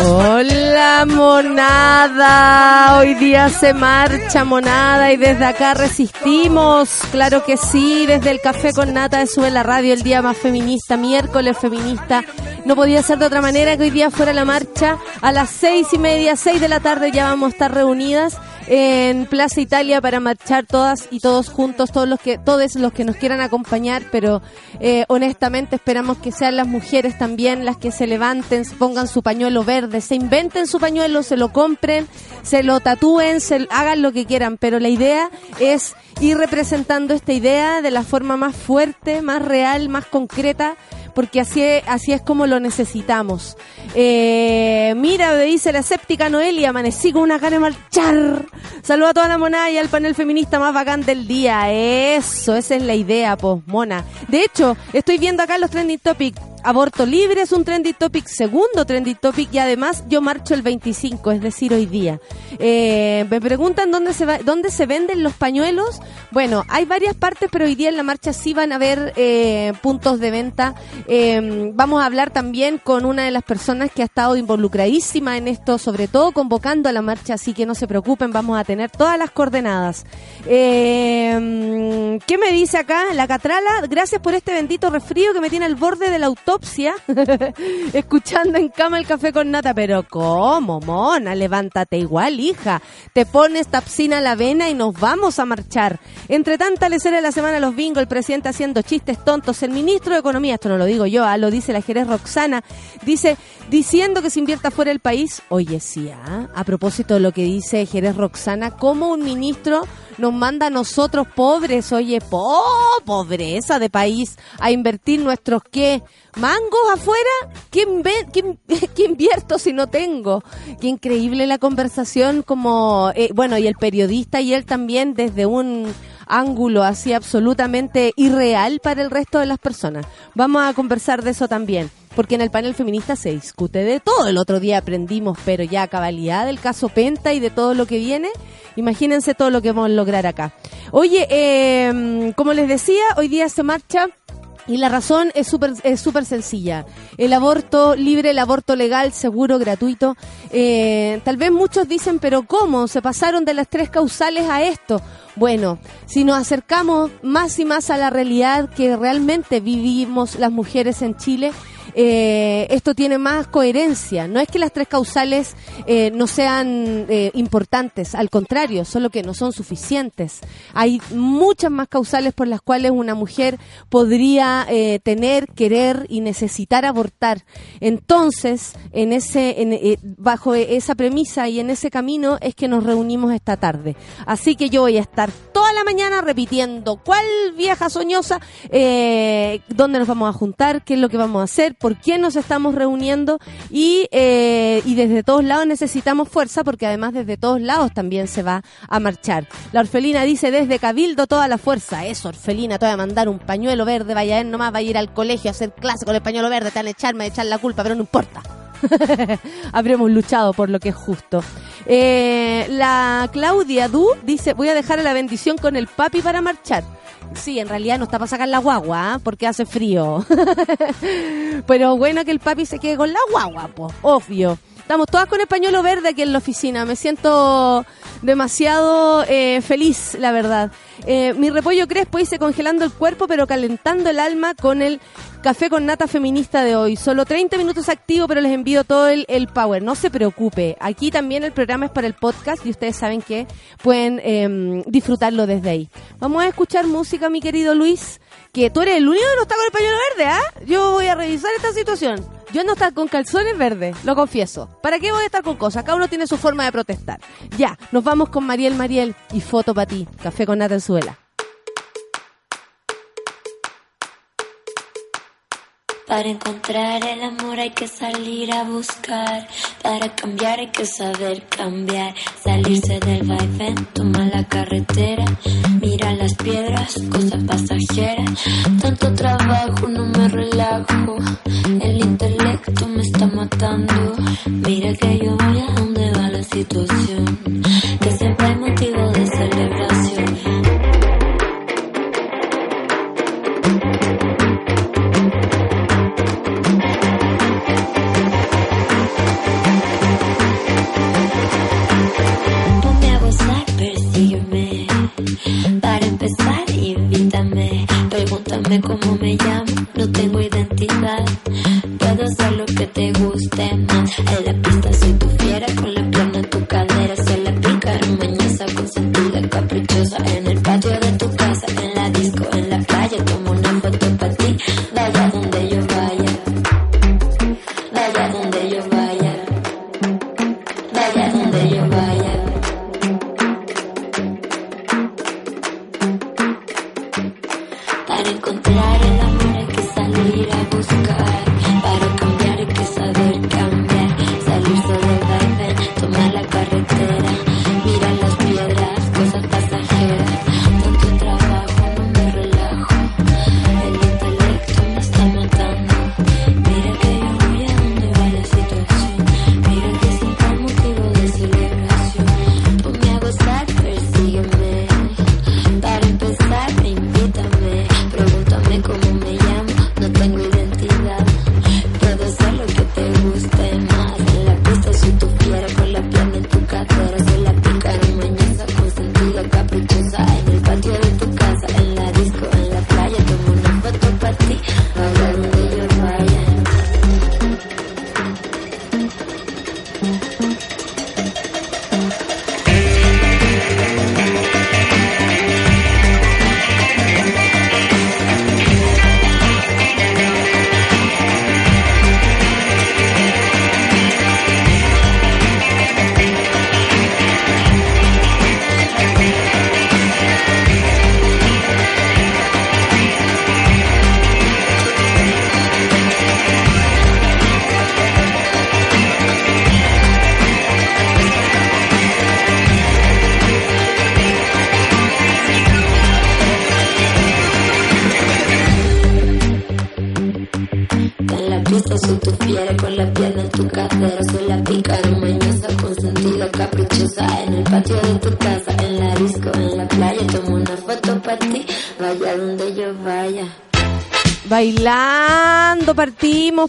Hola monada, hoy día se marcha monada y desde acá resistimos, claro que sí, desde el café con nata de Sube la Radio, el día más feminista, miércoles feminista, no podía ser de otra manera que hoy día fuera la marcha a las seis y media, seis de la tarde ya vamos a estar reunidas en Plaza Italia para marchar todas y todos juntos, todos los que, todos los que nos quieran acompañar, pero eh, honestamente esperamos que sean las mujeres también las que se levanten, se pongan su pañuelo verde, se inventen su pañuelo, se lo compren, se lo tatúen, se, hagan lo que quieran, pero la idea es ir representando esta idea de la forma más fuerte, más real, más concreta, porque así es, así es como lo necesitamos. Eh, mira, dice la escéptica Noelia, amanecí con una gana de marchar. Saludo a toda la monada y al panel feminista más bacán del día. Eso, esa es la idea, pues, mona. De hecho, estoy viendo acá los trending topics. Aborto libre es un trending topic, segundo trending topic y además yo marcho el 25, es decir, hoy día. Eh, me preguntan dónde se va, dónde se venden los pañuelos. Bueno, hay varias partes, pero hoy día en la marcha sí van a haber eh, puntos de venta. Eh, vamos a hablar también con una de las personas que ha estado involucradísima en esto, sobre todo convocando a la marcha, así que no se preocupen, vamos a tener todas las coordenadas. Eh, ¿Qué me dice acá la Catrala? Gracias por este bendito resfrío que me tiene al borde del autopsia, escuchando en cama el café con nata. Pero ¿cómo, mona? Levántate igual, hija. Te pones tapsina a la vena y nos vamos a marchar. Entre tanta lecera de la semana los bingos, el presidente haciendo chistes tontos, el ministro de Economía, esto no lo digo yo, ah, lo dice la Jerez Roxana, dice, diciendo que se invierta fuera del país. Oye, sí, ah, a propósito de lo que dice Jerez Roxana, ¿cómo un ministro nos manda a nosotros pobres, oye, po, pobreza de país, a invertir nuestros qué? ¿Mangos afuera? ¿Quién, ve, quién, qué invierto si no tengo? Qué increíble la conversación como, eh, bueno, y el periodista y él también desde un ángulo así absolutamente irreal para el resto de las personas. Vamos a conversar de eso también, porque en el panel feminista se discute de todo. El otro día aprendimos, pero ya a cabalidad del caso Penta y de todo lo que viene. Imagínense todo lo que vamos a lograr acá. Oye, eh, como les decía, hoy día se marcha y la razón es súper es súper sencilla. El aborto libre, el aborto legal, seguro, gratuito. Eh, tal vez muchos dicen, pero ¿cómo? Se pasaron de las tres causales a esto. Bueno, si nos acercamos más y más a la realidad que realmente vivimos las mujeres en Chile, eh, esto tiene más coherencia. No es que las tres causales eh, no sean eh, importantes, al contrario, solo que no son suficientes. Hay muchas más causales por las cuales una mujer podría eh, tener, querer y necesitar abortar. Entonces, en ese, en, bajo esa premisa y en ese camino es que nos reunimos esta tarde. Así que yo voy a estar toda la mañana repitiendo cuál vieja soñosa, dónde nos vamos a juntar, qué es lo que vamos a hacer, qué nos estamos reuniendo y, eh, y desde todos lados necesitamos fuerza porque además desde todos lados también se va a marchar. La orfelina dice desde Cabildo toda la fuerza. Eso, orfelina, te voy a mandar un pañuelo verde, vaya a ir nomás, vaya a ir al colegio a hacer clase con el pañuelo verde, te van a echarme, a echar la culpa, pero no importa. Habremos luchado por lo que es justo. Eh, la Claudia Du dice, voy a dejar la bendición con el papi para marchar. Sí, en realidad no está para sacar la guagua, ¿ah? porque hace frío. Pero bueno que el papi se quede con la guagua, pues, obvio. Estamos todas con el pañuelo verde aquí en la oficina. Me siento demasiado eh, feliz, la verdad. Eh, mi repollo crespo dice congelando el cuerpo pero calentando el alma con el café con nata feminista de hoy. Solo 30 minutos activo pero les envío todo el, el power. No se preocupe. Aquí también el programa es para el podcast y ustedes saben que pueden em, disfrutarlo desde ahí. Vamos a escuchar música, mi querido Luis, que tú eres el único que no está con el pañuelo verde, ¿ah? Yo voy a revisar esta situación. Yo no estar con calzones verdes, lo confieso. ¿Para qué voy a estar con cosas? Cada uno tiene su forma de protestar. Ya, nos vamos con Mariel Mariel y foto para ti. Café con nata en Para encontrar el amor hay que salir a buscar. Para cambiar hay que saber cambiar. Salirse del vaivén, toma la carretera. Mira las piedras, cosas pasajeras. Tanto trabajo, no me relajo. El intelecto me está matando. Mira que yo voy a donde va la situación. Cómo me llamo, no tengo identidad. Puedo hacer lo que te guste más. En la pista soy tu fiera, con la pierna en tu cadera. Se la pica en mañosa, consentida, caprichosa. En el patio de tu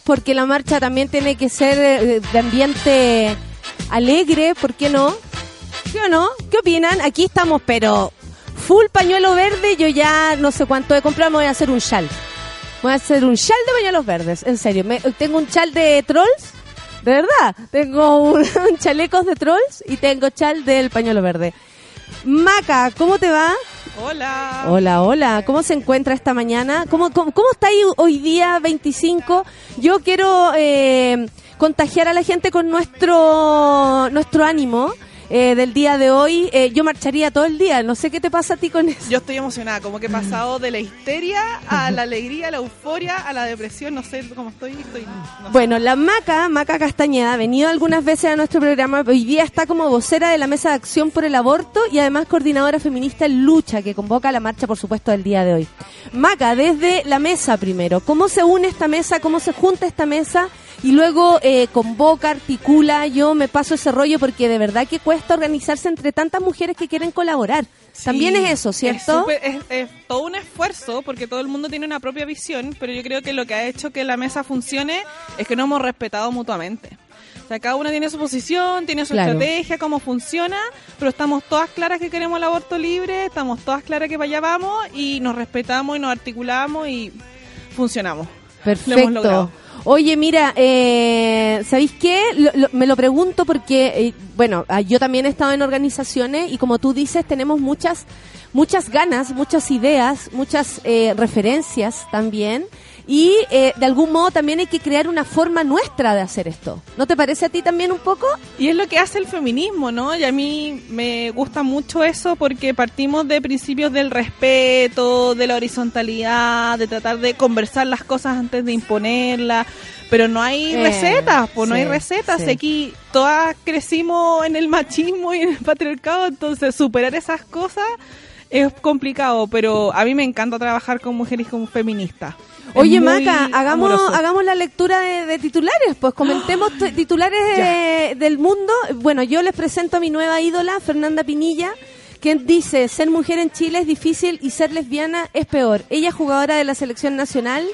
porque la marcha también tiene que ser eh, de ambiente alegre, ¿por qué no? ¿Sí o no? ¿Qué opinan? Aquí estamos, pero full pañuelo verde, yo ya no sé cuánto he comprado, me voy a hacer un chal. Voy a hacer un chal de pañuelos verdes, en serio. Tengo un chal de trolls, de verdad. Tengo chalecos de trolls y tengo chal del pañuelo verde. Maca, ¿cómo te va? Hola. Hola, hola. ¿Cómo se encuentra esta mañana? ¿Cómo, cómo, cómo está ahí hoy día 25? Yo quiero eh, contagiar a la gente con nuestro, nuestro ánimo eh, del día de hoy. Eh, yo marcharía todo el día. No sé qué te pasa a ti con eso. Yo estoy emocionada, como que he pasado de la histeria a la alegría, a la euforia, a la depresión, no sé cómo estoy, estoy no sé. Bueno, la Maca, Maca Castañeda, ha venido algunas veces a nuestro programa. Hoy día está como vocera de la Mesa de Acción por el Aborto y además coordinadora feminista en lucha que convoca la marcha, por supuesto, del día de hoy. Maca, desde la mesa primero, ¿cómo se une esta mesa? ¿Cómo se junta esta mesa? Y luego eh, convoca, articula, yo me paso ese rollo porque de verdad que cuesta organizarse entre tantas mujeres que quieren colaborar. También es eso, ¿cierto? Es, es todo un esfuerzo porque todo el mundo tiene una propia visión, pero yo creo que lo que ha hecho que la mesa funcione es que nos hemos respetado mutuamente. sea, cada una tiene su posición, tiene su Claro. estrategia, cómo funciona, pero estamos todas claras que queremos el aborto libre, estamos todas claras que para allá vamos y nos respetamos y nos articulamos y funcionamos. Lo hemos Perfecto. logrado. Oye, mira, eh, ¿sabéis qué? Lo- lo- me lo pregunto porque, eh, bueno, ah, yo también he estado en organizaciones y como tú dices, tenemos muchas, muchas ganas, muchas ideas, muchas eh, referencias también. Y eh, de algún modo también hay que crear una forma nuestra de hacer esto. ¿No te parece a ti también un poco? Y es lo que hace el feminismo, ¿no? Y a mí me gusta mucho eso porque partimos de principios del respeto, de la horizontalidad, de tratar de conversar las cosas antes de imponerlas. Pero no hay Eh, recetas, pues no hay recetas. sí. Aquí todas crecimos en el machismo y en el patriarcado, entonces superar esas cosas es complicado, pero a mí me encanta trabajar con mujeres como feministas. Oye, Maca, hagamos, amoroso. hagamos la lectura de, de titulares, pues comentemos titulares de- del mundo. Bueno, yo les presento a mi nueva ídola, Fernanda Pinilla, quien dice, ser mujer en Chile es difícil y ser lesbiana es peor. Ella es jugadora de la selección nacional,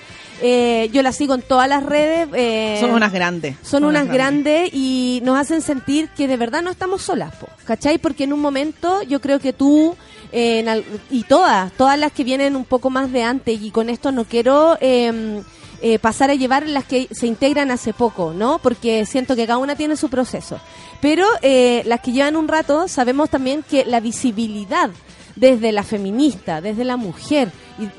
eh, yo la sigo en todas las redes. eh, Son unas grandes. son unas grandes y nos hacen sentir que de verdad no estamos solas, po, ¿cachai? Porque en un momento yo creo que tú eh, en al- y todas, todas las que vienen un poco más de antes y con esto no quiero eh, pasar a llevar las que se integran hace poco, ¿no? Porque siento que cada una tiene su proceso. Pero eh, las que llevan un rato sabemos también que la visibilidad desde la feminista, desde la mujer y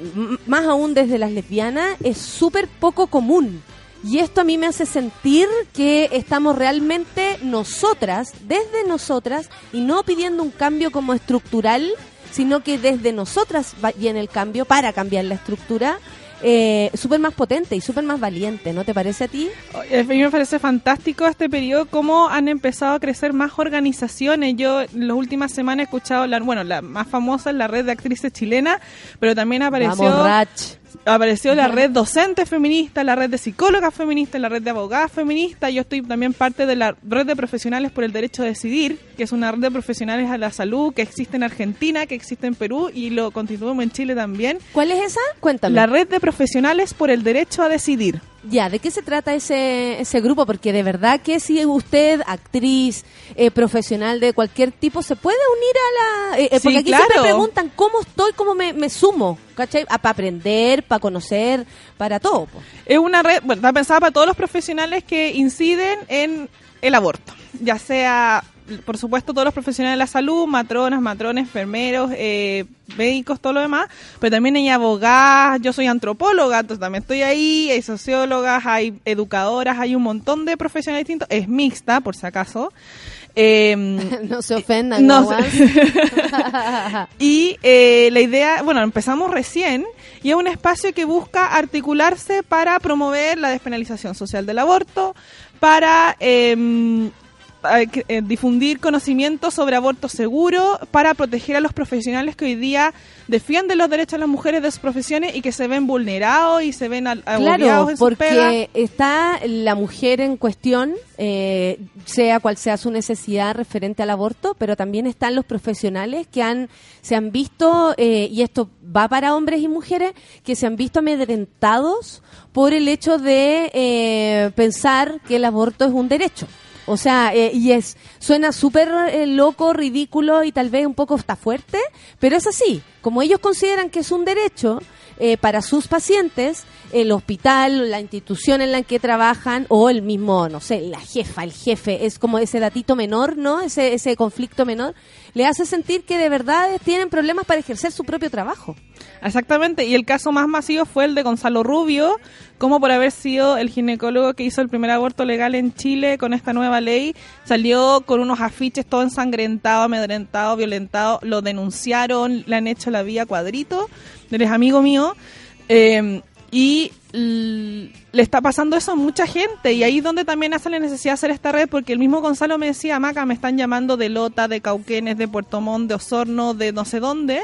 más aún desde las lesbianas es súper poco común. Y esto a mí me hace sentir que estamos realmente nosotras, desde nosotras, y no pidiendo un cambio como estructural, sino que desde nosotras viene el cambio para cambiar la estructura, eh, súper más potente y súper más valiente, ¿no te parece a ti? A mí me parece fantástico este periodo, cómo han empezado a crecer más organizaciones. Yo en las últimas semanas he escuchado, la, bueno, la más famosa es la red de actrices chilenas, pero también apareció, Vamos, Rach. Apareció la red docente feminista, la red de psicólogas feministas, la red de abogadas feministas. Yo estoy también parte de la red de profesionales por el derecho a decidir, que es una red de profesionales a la salud que existe en Argentina, que existe en Perú y lo continuamos en Chile también. ¿Cuál es esa? Cuéntame. La red de profesionales por el derecho a decidir. Ya, ¿de qué se trata ese, ese grupo? Porque de verdad que si usted, actriz, eh, profesional de cualquier tipo, se puede unir a la... eh, eh, Sí, porque aquí claro. siempre preguntan cómo estoy, cómo me, me sumo, ¿cachai? para aprender, para conocer, para todo. po. Es una red, bueno, está pensada para todos los profesionales que inciden en el aborto, ya sea, por supuesto, todos los profesionales de la salud, matronas, matrones, enfermeros, eh, médicos, todo lo demás, pero también hay abogadas, yo soy antropóloga, entonces también estoy ahí, hay sociólogas, hay educadoras, hay un montón de profesionales distintos, es mixta, por si acaso. Em, no se ofendan, No guaguas. y eh, la idea, bueno, empezamos recién y es un espacio que busca articularse para promover la despenalización social del aborto, para eh, eh, difundir conocimientos sobre aborto seguro, para proteger a los profesionales que hoy día defienden los derechos de las mujeres de sus profesiones y que se ven vulnerados y se ven Claro, en porque está la mujer en cuestión, eh, sea cual sea su necesidad referente al aborto, pero también están los profesionales que han se han visto, eh, y esto va para hombres y mujeres, que se han visto amedrentados por el hecho de eh, pensar que el aborto es un derecho. O sea, eh, y es suena súper eh, loco, ridículo y tal vez un poco hasta fuerte, pero es así. Como ellos consideran que es un derecho eh, para sus pacientes, el hospital, la institución en la que trabajan o el mismo, no sé, la jefa, el jefe, es como ese datito menor, ¿no? Ese, ese conflicto menor, le hace sentir que de verdad tienen problemas para ejercer su propio trabajo. Exactamente, y el caso más masivo fue el de Gonzalo Rubio, como por haber sido el ginecólogo que hizo el primer aborto legal en Chile con esta nueva ley, salió con unos afiches todo ensangrentado, amedrentado, violentado, lo denunciaron, le han hecho la vía cuadrito, eres amigo mío, eh, y le está pasando eso a mucha gente y ahí es donde también hace la necesidad de hacer esta red porque el mismo Gonzalo me decía, Maca, me están llamando de Lota, de Cauquenes, de Puerto Montt, de Osorno, de no sé dónde,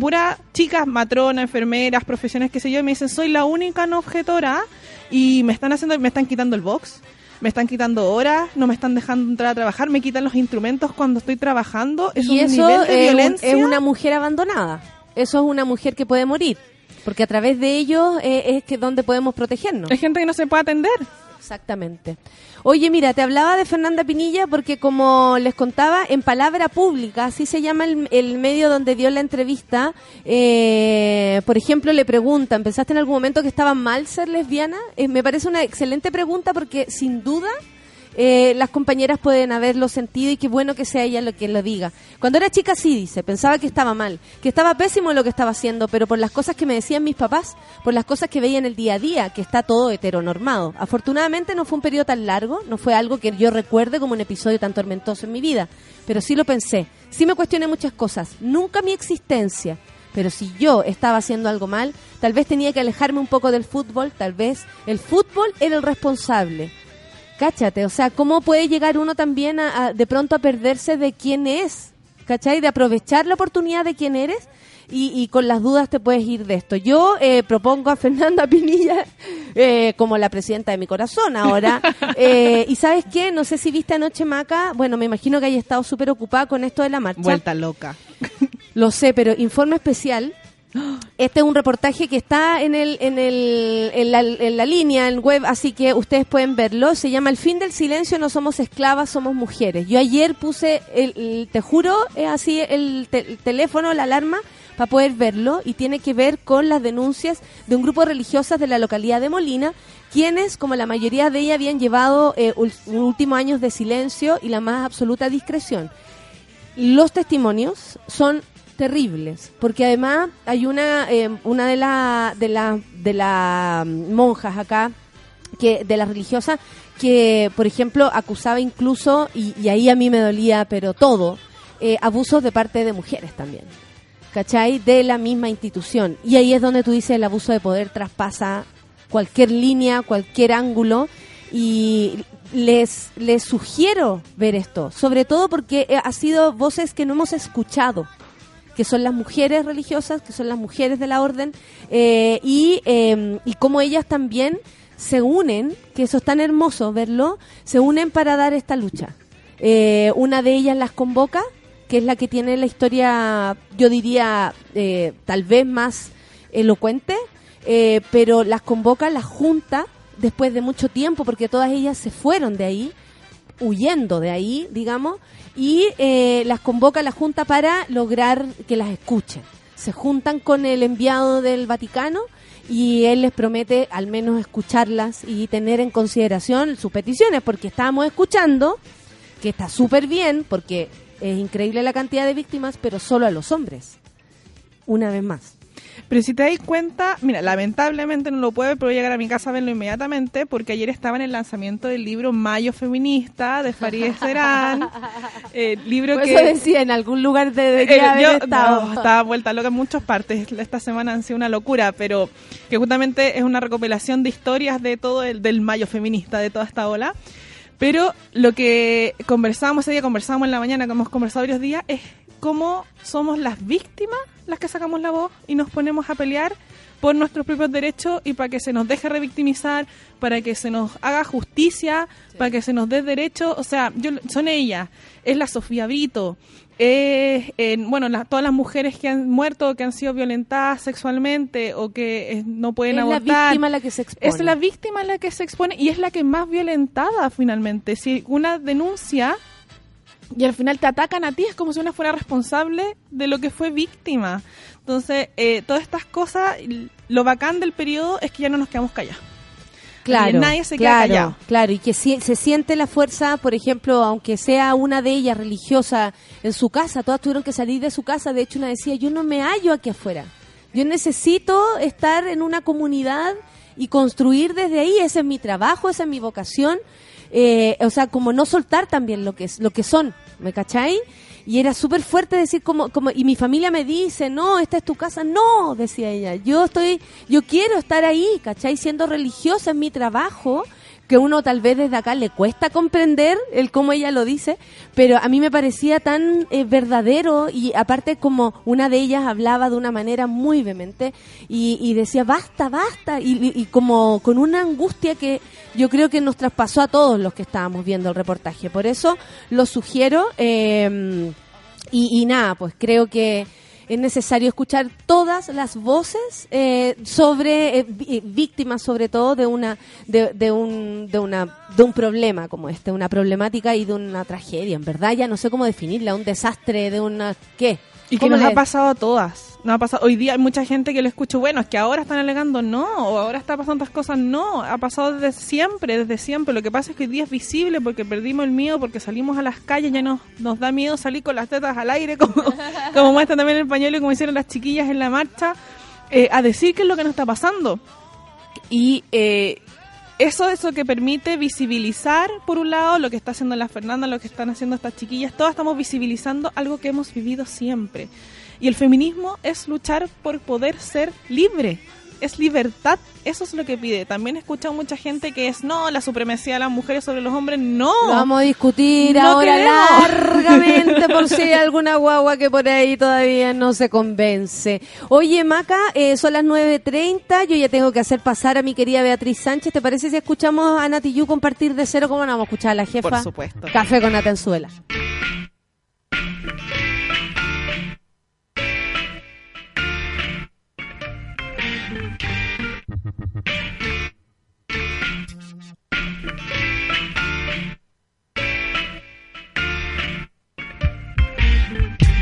pura chicas, matronas, enfermeras, profesiones, qué sé yo, y me dicen, soy la única no objetora y me están haciendo, me están quitando el box, me están quitando horas, no me están dejando entrar a trabajar, me quitan los instrumentos cuando estoy trabajando, es y un eso nivel de es, violencia. es una mujer abandonada. Eso es una mujer que puede morir. Porque a través de ellos eh, es que donde podemos protegernos. Hay gente que no se puede atender. Exactamente. Oye, mira, te hablaba de Fernanda Pinilla porque como les contaba, en Palabra Pública, así se llama el, el medio donde dio la entrevista, eh, por ejemplo, le preguntan, ¿pensaste en algún momento que estaba mal ser lesbiana? Eh, me parece una excelente pregunta porque sin duda eh, las compañeras pueden haberlo sentido y qué bueno que sea ella lo que lo diga. Cuando era chica sí dice, pensaba que estaba mal, que estaba pésimo lo que estaba haciendo, pero por las cosas que me decían mis papás, por las cosas que veía en el día a día, que está todo heteronormado. Afortunadamente no fue un periodo tan largo, no fue algo que yo recuerde como un episodio tan tormentoso en mi vida, pero sí lo pensé, sí me cuestioné muchas cosas, nunca mi existencia. Pero si yo estaba haciendo algo mal, tal vez tenía que alejarme un poco del fútbol, tal vez el fútbol era el responsable. Cáchate, o sea, ¿cómo puede llegar uno también a, a- de pronto a perderse de quién es? ¿Cachai? De aprovechar la oportunidad de quién eres y, y con las dudas te puedes ir de esto. Yo eh, propongo a Fernanda Pinilla eh, como la presidenta de mi corazón ahora. Eh, y ¿sabes qué? No sé si viste anoche Maca, bueno, me imagino que haya estado súper ocupada con esto de la marcha. Vuelta loca. Lo sé, pero informe especial. Este es un reportaje que está en el, en el, en la, en la línea, en web, así que ustedes pueden verlo. Se llama El fin del silencio, no somos esclavas, somos mujeres. Yo ayer puse, el, te juro, es así el, te- el teléfono, la alarma, para poder verlo y tiene que ver con las denuncias de un grupo de religiosas de la localidad de Molina, quienes, como la mayoría de ellas, habían llevado eh, últimos años de silencio y la más absoluta discreción los testimonios son terribles porque además hay una eh, una de las de las de las monjas acá que de las religiosas que por ejemplo acusaba incluso y, y ahí a mí me dolía pero todo eh, abusos de parte de mujeres también ¿cachai? de la misma institución y ahí es donde tú dices el abuso de poder traspasa cualquier línea cualquier ángulo y les, les sugiero ver esto, sobre todo porque eh, ha sido voces que no hemos escuchado, que son las mujeres religiosas, que son las mujeres de la orden, eh, y, eh, y cómo ellas también se unen, que eso es tan hermoso verlo, se unen para dar esta lucha. Eh, una de ellas las convoca, que es la que tiene la historia, yo diría, eh, tal vez más elocuente, pero las convoca, las junta después de mucho tiempo, porque todas ellas se fueron de ahí, huyendo de ahí, digamos, y eh, las convoca la Junta para lograr que las escuchen. Se juntan con el enviado del Vaticano y él les promete al menos escucharlas y tener en consideración sus peticiones, porque estábamos escuchando, que está súper bien, porque es increíble la cantidad de víctimas, pero solo a los hombres. Una vez más. Pero si te das cuenta, mira, lamentablemente no lo puedo ver, pero voy a llegar a mi casa a verlo inmediatamente, porque ayer estaba en el lanzamiento del libro Mayo Feminista de Farideh Serán, eh, libro que... eso decía, en algún lugar debería Eh, haber yo- estado. no, estaba vuelta loca en muchas partes. Esta semana han sido una locura, pero que justamente es una recopilación de historias de todo el del mayo feminista, de toda esta ola. Pero lo que conversamos ese día, conversamos en la mañana, que hemos conversado varios días, es cómo somos las víctimas las que sacamos la voz y nos ponemos a pelear por nuestros propios derechos y para que se nos deje revictimizar, para que se nos haga justicia, para que se nos dé derecho. O sea, yo, son ellas. Es la Sofía Brito, es, eh, bueno, la- todas las mujeres que han muerto, que han sido violentadas sexualmente o que eh, no pueden es la abortar. víctima la que se expone. Es la víctima la que se expone y es la que más violentada finalmente. Si una denuncia y al final te atacan a ti, es como si una fuera responsable de lo que fue víctima. Entonces, eh, todas estas cosas, lo bacán del periodo es que ya no nos quedamos callados. Claro, nadie se queda claro, callado. claro, y que si- se siente la fuerza, por ejemplo, aunque sea una de ellas religiosa en su casa, todas tuvieron que salir de su casa, de hecho una decía, yo no me hallo aquí afuera, yo necesito estar en una comunidad y construir desde ahí, ese es mi trabajo, esa es mi vocación, eh, o sea, como no soltar también lo que es, lo que son, ¿me cachai? Y era súper fuerte decir como, como, y mi familia me dice, no, esta es tu casa, no, decía ella, yo estoy, yo quiero estar ahí, ¿cachai? Siendo religiosa es mi trabajo, que uno tal vez desde acá le cuesta comprender el cómo ella lo dice, pero a mí me parecía tan eh, verdadero y aparte como una de ellas hablaba de una manera muy vehemente y, decía basta, basta y como con una angustia que yo creo que nos traspasó a todos los que estábamos viendo el reportaje. Por eso lo sugiero eh, y, y nada, pues creo que es necesario escuchar todas las voces eh, sobre eh, eh, víctimas, sobre todo de una de, de un de una de un problema como este, una problemática y de una tragedia. En verdad, ya no sé cómo definirla, un desastre de una qué. Y que ¿Cómo nos ha pasado a todas. Nos ha pasado. Hoy día hay mucha gente que lo escucho, bueno, es que ahora están alegando, no, o ahora está pasando otras cosas, no. Ha pasado desde siempre, desde siempre. Lo que pasa es que hoy día es visible porque perdimos el miedo, porque salimos a las calles, ya nos, nos da miedo salir con las tetas al aire, como, como muestra también el pañuelo y como hicieron las chiquillas en la marcha, eh, a decir qué es lo que nos está pasando. Y eh, eso es lo que permite visibilizar, por un lado, lo que está haciendo la Fernanda, lo que están haciendo estas chiquillas. Todas estamos visibilizando algo que hemos vivido siempre. Y el feminismo es luchar por poder ser libre. Es libertad. Eso es lo que pide. También he escuchado mucha gente que es, no, la supremacía de las mujeres sobre los hombres. No. Lo vamos a discutir No ahora queremos. largamente por si hay alguna guagua que por ahí todavía no se convence. Oye, Maca, eh, son las 9.30, yo ya tengo que hacer pasar a mi querida Beatriz Sánchez. ¿Te parece si escuchamos a Nati Yu compartir de cero? ¿Cómo no vamos a escuchar a la jefa? Por supuesto. Café con Atenzuela.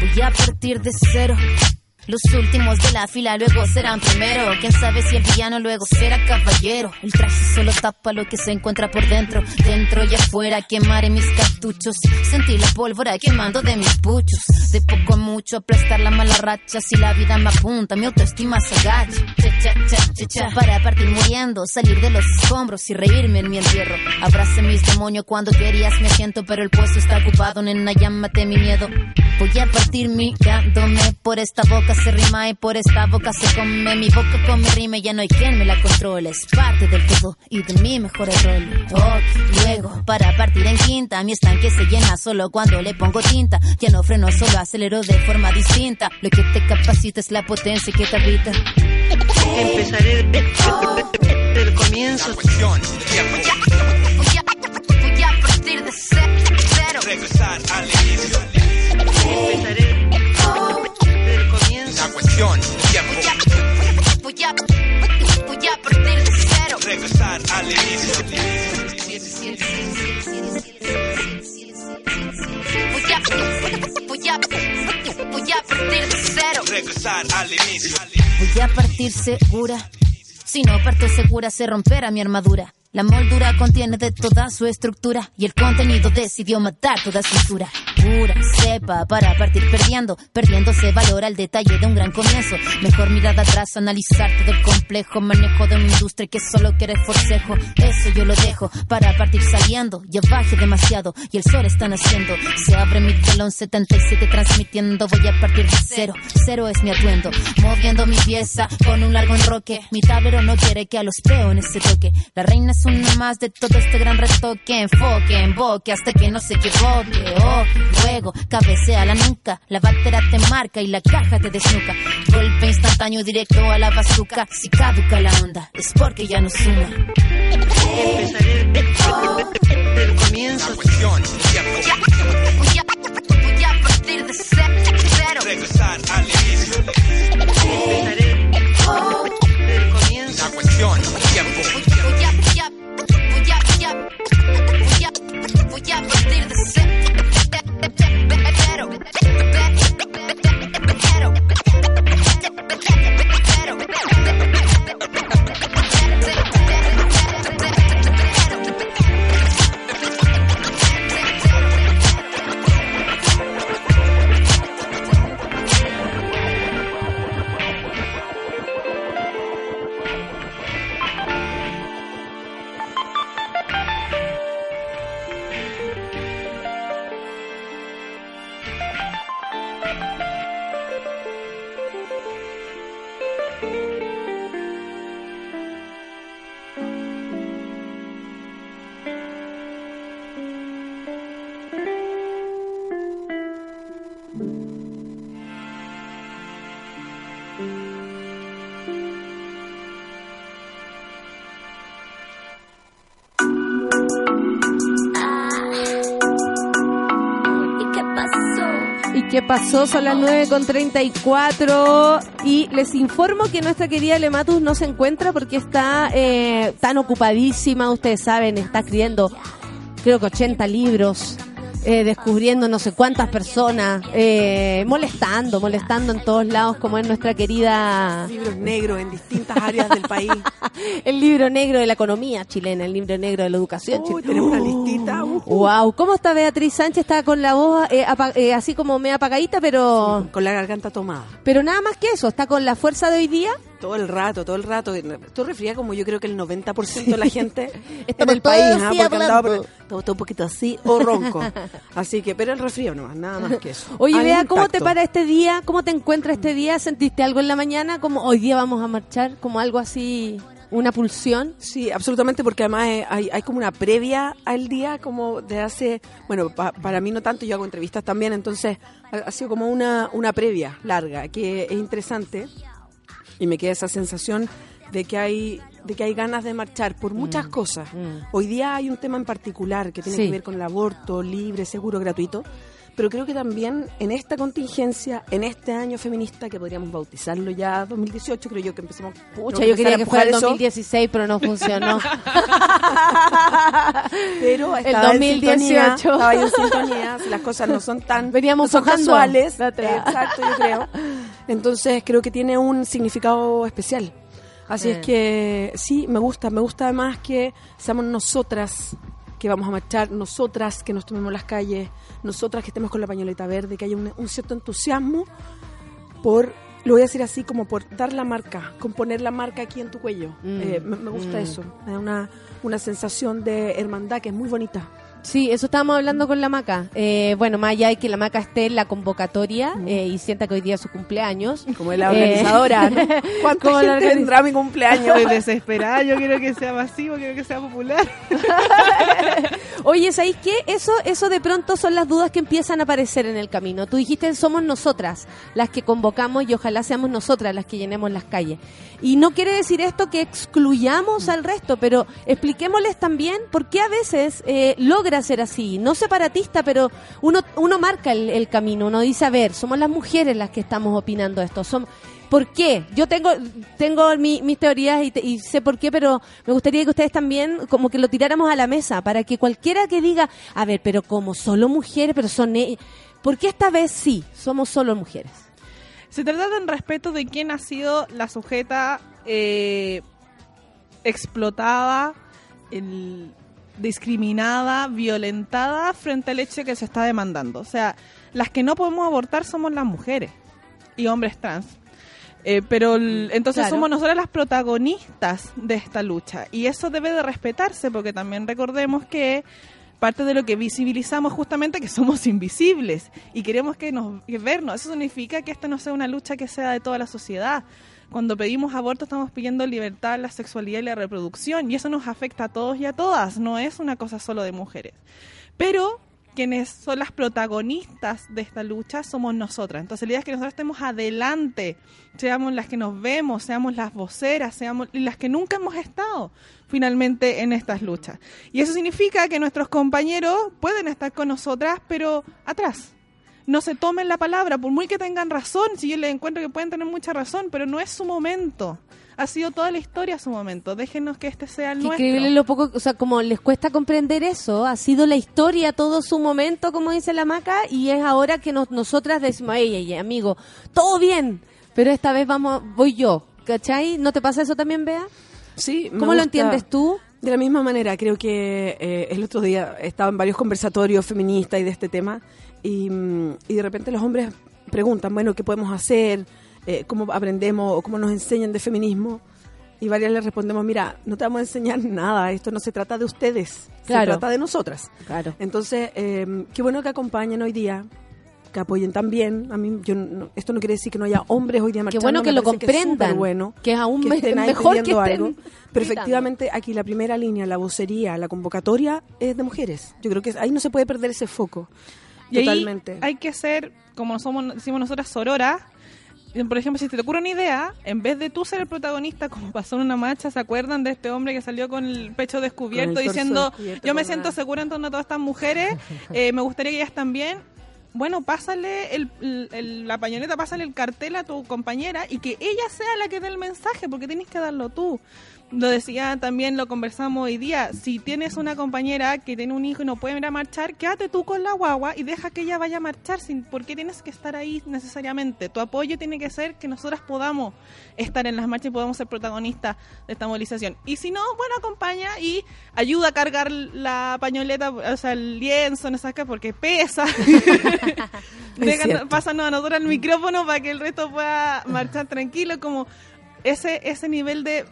Voy a partir de cero. Los últimos de la fila luego serán primero. Quién sabe si el villano luego será caballero. El traje solo tapa lo que se encuentra por dentro. Dentro y afuera quemaré mis cartuchos. Sentir la pólvora quemando de mis puchos. De poco a mucho aplastar la mala racha. Si la vida me apunta, mi autoestima se agacha. Cha, cha, cha, cha, cha. Para partir muriendo, salir de los escombros y reírme en mi entierro. Abrace mis demonios cuando querías me siento, pero el puesto está ocupado. Nena, llámate mi miedo. Voy a partir mirándome por esta boca se rima y por esta boca se come. Mi boca con mi rima y ya no hay quien me la controle. Es parte del todo y de mi mejor rol. Ok, luego para partir en quinta. Mi estanque se llena solo cuando le pongo tinta. Ya no freno solo acelero de forma distinta. Lo que te capacita es la potencia que te habita. Empezaré desde el comienzo. voy a, voy a partir de ce- cero. Regresar al inicio. Empezaré cuestión, tiempo, voy a, voy a, voy a partir de cero regresar al inicio. Voy a, voy a, voy a partir de cero. Regresar al inicio. Voy a partir segura. Si no parto segura, se romperá mi armadura. La moldura contiene de toda su estructura y el contenido decidió matar toda estructura. Pura cepa para partir perdiendo. Perdiendo se valora el detalle de un gran comienzo. Mejor mirar atrás, analizar todo el complejo manejo de una industria que solo quiere forcejo. Eso yo lo dejo para partir saliendo. Ya bajé demasiado y el sol está naciendo. Se abre mi telón 77 transmitiendo. Voy a partir de cero. Cero es mi atuendo. Moviendo mi pieza con un largo enroque. Mi tablero no quiere que a los peones se toque. La reina una más de todo este gran retoque. Enfoque, emboque hasta que no se equivoque. Oh, luego cabecea la nuca. La batera te marca y la caja te desnuca. Golpe instantáneo directo a la bazuca. Si caduca la onda, es porque ya no suma. Empezaré el comienzo. Cuestión, tiempo, Voy a, voy a partir de ce- cero. regresar al inicio. Empezaré el comienzo. La cuestión, Thank you. Pasó? Son las 9 con 34 y les informo que nuestra querida Lematus no se encuentra porque está eh, tan ocupadísima, ustedes saben, está escribiendo creo que 80 libros, eh, descubriendo no sé cuántas personas, eh, molestando, molestando en todos lados como es nuestra querida... Libros negros en distintas áreas del país. El libro negro de la economía chilena, el libro negro de la educación Uy, chilena. tenemos una listita. uh, Wow, ¿cómo está Beatriz Sánchez? Está con la voz eh, eh, así como medio apagadita, pero con la garganta tomada. pero nada más que eso. Está con la fuerza de hoy día. Todo el rato, todo el rato. Esto resfría como yo creo que el 90% de la gente Estamos en el país, ¿ah? porque andaba por- todo, todo un poquito así o ronco. Así que, pero el resfrío nomás, nada más que eso. Oye, Bea, ¿cómo te para este día? ¿Cómo te encuentras este día? ¿Sentiste algo en la mañana? Como hoy día vamos a marchar, como algo así, una pulsión. Sí, absolutamente, porque además eh, hay, hay como una previa al día, como de hace, bueno, pa- para mí no tanto, yo hago entrevistas también, entonces ha, ha sido como una, una previa larga, que es interesante, y me queda esa sensación de que hay de que hay ganas de marchar por muchas cosas. Hoy día hay un tema en particular que tiene Sí. que ver con el aborto libre, seguro, gratuito, pero creo que también en esta contingencia, en este año feminista, que podríamos bautizarlo ya 2018, creo yo que empecemos Pucha, yo quería que fuera el empujar eso. 2016, pero no funcionó. pero El estaba en 2018. sintonía, estaba en sintonía, si las cosas no son tan Veníamos no son casuales, exacto, yo creo. Entonces creo que tiene un significado especial. Así Eh. es que sí, me gusta, me gusta además que seamos nosotras que vamos a marchar, nosotras que nos tomemos las calles, nosotras que estemos con la pañoleta verde, que haya un, un cierto entusiasmo por, lo voy a decir así, como por dar la marca, con poner la marca aquí en tu cuello. Mm, Eh, me, me gusta mm. eso, me da una, una sensación de hermandad que es muy bonita. Sí, eso estábamos hablando con la Maca. Eh, bueno, más allá de que la Maca esté en la convocatoria eh, y sienta que hoy día es su cumpleaños. Como la Eh, organizadora, ¿no? ¿Cuánta como la gente organiz- tendrá mi cumpleaños? Estoy desesperada, yo quiero que sea masivo, quiero que sea popular. Oye, ¿sabéis qué? Eso, eso de pronto son las dudas que empiezan a aparecer en el camino. Tú dijiste, somos nosotras las que convocamos y ojalá seamos nosotras las que llenemos las calles. Y no quiere decir esto que excluyamos al resto, pero expliquémosles también por qué a veces eh, logra ser así. No separatista, pero uno, uno marca el, camino. Uno dice, a ver, somos las mujeres las que estamos opinando esto. ¿Por qué? Yo tengo, tengo mi- mis teorías y, sé por qué, pero me gustaría que ustedes también como que lo tiráramos a la mesa para que cualquiera que diga, a ver, pero como solo mujeres, pero son... e-". ¿Por qué esta vez sí somos solo mujeres? Se trata de un respeto de quién ha sido la sujeta eh, explotada, el- discriminada, violentada frente al hecho que se está demandando. O sea, las que no podemos abortar somos las mujeres y hombres trans. Eh, pero el- entonces Claro. somos nosotras las protagonistas de esta lucha y eso debe de respetarse porque también recordemos que parte de lo que visibilizamos justamente que somos invisibles y queremos que nos que vernos. Eso significa que esta no sea una lucha que sea de toda la sociedad. Cuando pedimos aborto estamos pidiendo libertad, la sexualidad y la reproducción y eso nos afecta a todos y a todas, no es una cosa solo de mujeres. Pero quienes son las protagonistas de esta lucha somos nosotras. Entonces la idea es que nosotros estemos adelante, seamos las que nos vemos, seamos las voceras, seamos las que nunca hemos estado finalmente en estas luchas. Y eso significa que nuestros compañeros pueden estar con nosotras, pero atrás. No se tomen la palabra, por muy que tengan razón, si yo les encuentro que pueden tener mucha razón, pero no es su momento. Ha sido toda la historia su momento. Déjenos que este sea el Qué nuestro. increíble lo poco, o sea, como les cuesta comprender eso. Ha sido la historia todo su momento, como dice la Maca, y es ahora que nos, nosotras decimos, ey, ey, amigo, todo bien, pero esta vez vamos, voy yo. ¿Cachai? ¿No te pasa eso también, Bea? Sí, me ¿Cómo lo entiendes tú? De la misma manera, creo que eh, el otro día estaba en varios conversatorios feministas y de este tema, y, mm, y de repente los hombres preguntan, bueno, ¿qué podemos hacer? Eh, ¿Cómo aprendemos o cómo nos enseñan de feminismo? Y varias les respondemos, mira, no te vamos a enseñar nada, esto no se trata de ustedes, Claro. se trata de nosotras. Claro. Entonces, eh, qué bueno que acompañen hoy día, que apoyen también. A mí, yo no- esto no quiere decir que no haya hombres hoy día Qué marchando. bueno que lo comprendan, que es aún estén ahí mejor que estén algo. Pero efectivamente aquí la primera línea, la vocería, la convocatoria es de mujeres. Yo creo que ahí no se puede perder ese foco. Y ahí hay que ser, como somos, decimos nosotras, sororas. Y, Por ejemplo, si te ocurre una idea, en vez de tú ser el protagonista, como pasó en una marcha, ¿se acuerdan de este hombre que salió con el pecho descubierto el diciendo, descubierto yo me siento una- segura en torno a todas estas mujeres, eh, me gustaría que ellas también? bueno, pásale el- la pañoleta, pásale el cartel a tu compañera y que ella sea la que dé el mensaje, porque tienes que darlo tú. Lo decía también, lo conversamos hoy día. Si tienes una compañera que tiene un hijo y no puede ir a marchar, quédate tú con la guagua y deja que ella vaya a marchar. Sin, ¿Por qué tienes que estar ahí necesariamente? Tu apoyo tiene que ser que nosotras podamos estar en las marchas y podamos ser protagonistas de esta movilización. Y si no, bueno, acompaña y ayuda a cargar la pañoleta, o sea, el lienzo, no sé qué, porque pesa. Pásanos a nosotros el micrófono para que el resto pueda marchar tranquilo, como ese ese nivel de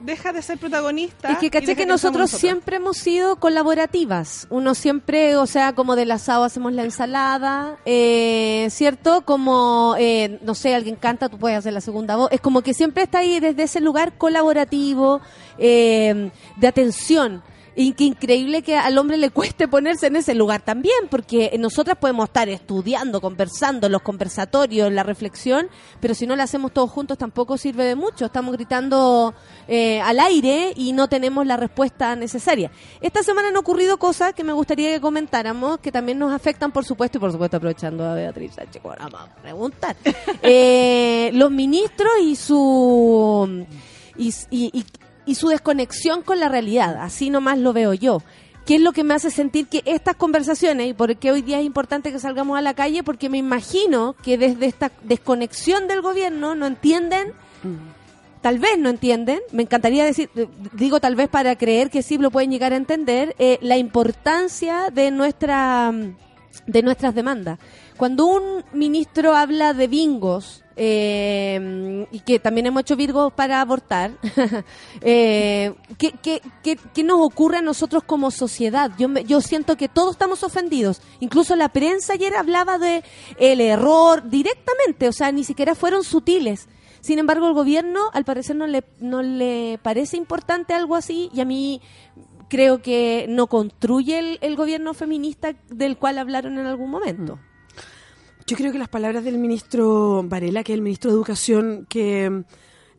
deja de ser protagonista. Es que caché que nosotros siempre hemos sido colaborativas. Uno siempre, o sea, como del asado hacemos la ensalada, eh, ¿cierto? Como, eh, no sé, alguien canta, tú puedes hacer la segunda voz. Es como que siempre está ahí desde ese lugar colaborativo, eh, de atención. Y que increíble que al hombre le cueste ponerse en ese lugar también, porque nosotras podemos estar estudiando, conversando, los conversatorios, la reflexión, pero si no la hacemos todos juntos tampoco sirve de mucho. Estamos gritando eh, al aire y no tenemos la respuesta necesaria. Esta semana han ocurrido cosas que me gustaría que comentáramos, que también nos afectan, por supuesto, y por supuesto aprovechando a Beatriz Sánchez, vamos a preguntar. Eh, los ministros y su... y, y- y- y su desconexión con la realidad, así nomás lo veo yo. ¿Qué es lo que me hace sentir que estas conversaciones, y por qué hoy día es importante que salgamos a la calle? Porque me imagino que desde esta desconexión del gobierno no entienden, tal vez no entienden, me encantaría decir, digo tal vez para creer que sí lo pueden llegar a entender, eh, la importancia de nuestra de nuestras demandas. Cuando un ministro habla de bingos, eh, y que también hemos hecho virgos para abortar, eh, ¿qué, qué, nos ocurre a nosotros como sociedad? Yo, yo siento que todos estamos ofendidos. Incluso la prensa ayer hablaba de el error directamente, o sea, ni siquiera fueron sutiles. Sin embargo, el gobierno al parecer no le, no le parece importante algo así y a mí creo que no construye el, el gobierno feminista del cual hablaron en algún momento. Yo creo que las palabras del ministro Varela, que es el ministro de Educación, que mm,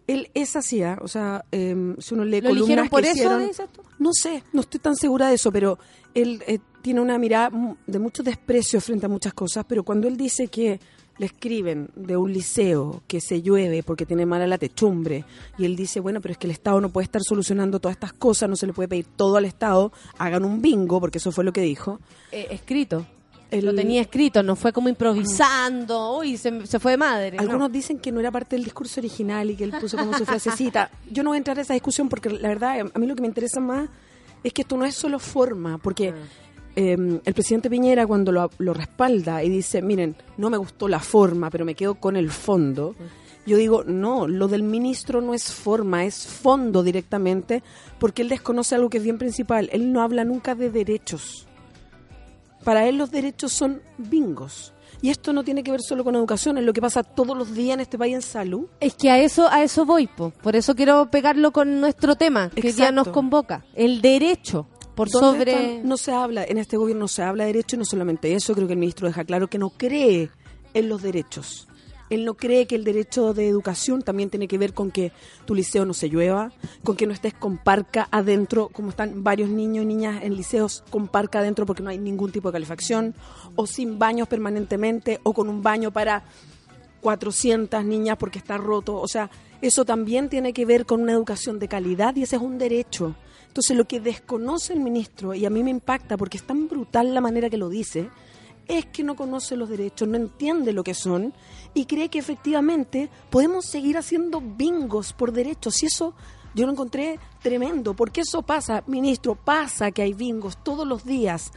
él es así, ¿ah? o sea, em, si uno lee ¿Lo columnas por que eso, hicieron- no sé, no estoy tan segura de eso, pero él eh, tiene una mirada de mucho desprecio frente a muchas cosas, pero cuando él dice que le escriben de un liceo que se llueve porque tiene mala la techumbre y él dice, bueno, pero es que el Estado no puede estar solucionando todas estas cosas, no se le puede pedir todo al Estado, hagan un bingo, porque eso fue lo que dijo. Eh, escrito. El- Lo tenía escrito, no fue como improvisando, uy, se, se fue de madre. no. Algunos dicen que no era parte del discurso original y que él puso como su frasecita. Yo no voy a entrar a esa discusión porque la verdad a mí lo que me interesa más es que esto no es solo forma, porque eh, el presidente Piñera cuando lo, lo respalda y dice, miren, no me gustó la forma, pero me quedo con el fondo. Yo digo, no, lo del ministro no es forma, es fondo directamente, porque él desconoce algo que es bien principal. Él no habla nunca de derechos. Para él los derechos son bingos. Y esto no tiene que ver solo con educación, es lo que pasa todos los días en este país en salud. Es que a eso a eso voy, po. por eso quiero pegarlo con nuestro tema, que ya nos convoca, el derecho por ¿Dónde sobre? No se habla, en este gobierno no se habla de derecho y no solamente eso, creo que el ministro deja claro que no cree en los derechos. Él no cree que el derecho de educación también tiene que ver con que tu liceo no se llueva, con que no estés con parca adentro, como están varios niños y niñas en liceos con parca adentro porque no hay ningún tipo de calefacción, o sin baños permanentemente, o con un baño para 400 niñas porque está roto. O sea, eso también tiene que ver con una educación de calidad y ese es un derecho. Entonces, lo que desconoce el ministro, y a mí me impacta porque es tan brutal la manera que lo dice, es que no conoce los derechos, no entiende lo que son y cree que efectivamente podemos seguir haciendo bingos por derechos. Y eso yo lo encontré tremendo, porque eso pasa, ministro, pasa que hay bingos todos los días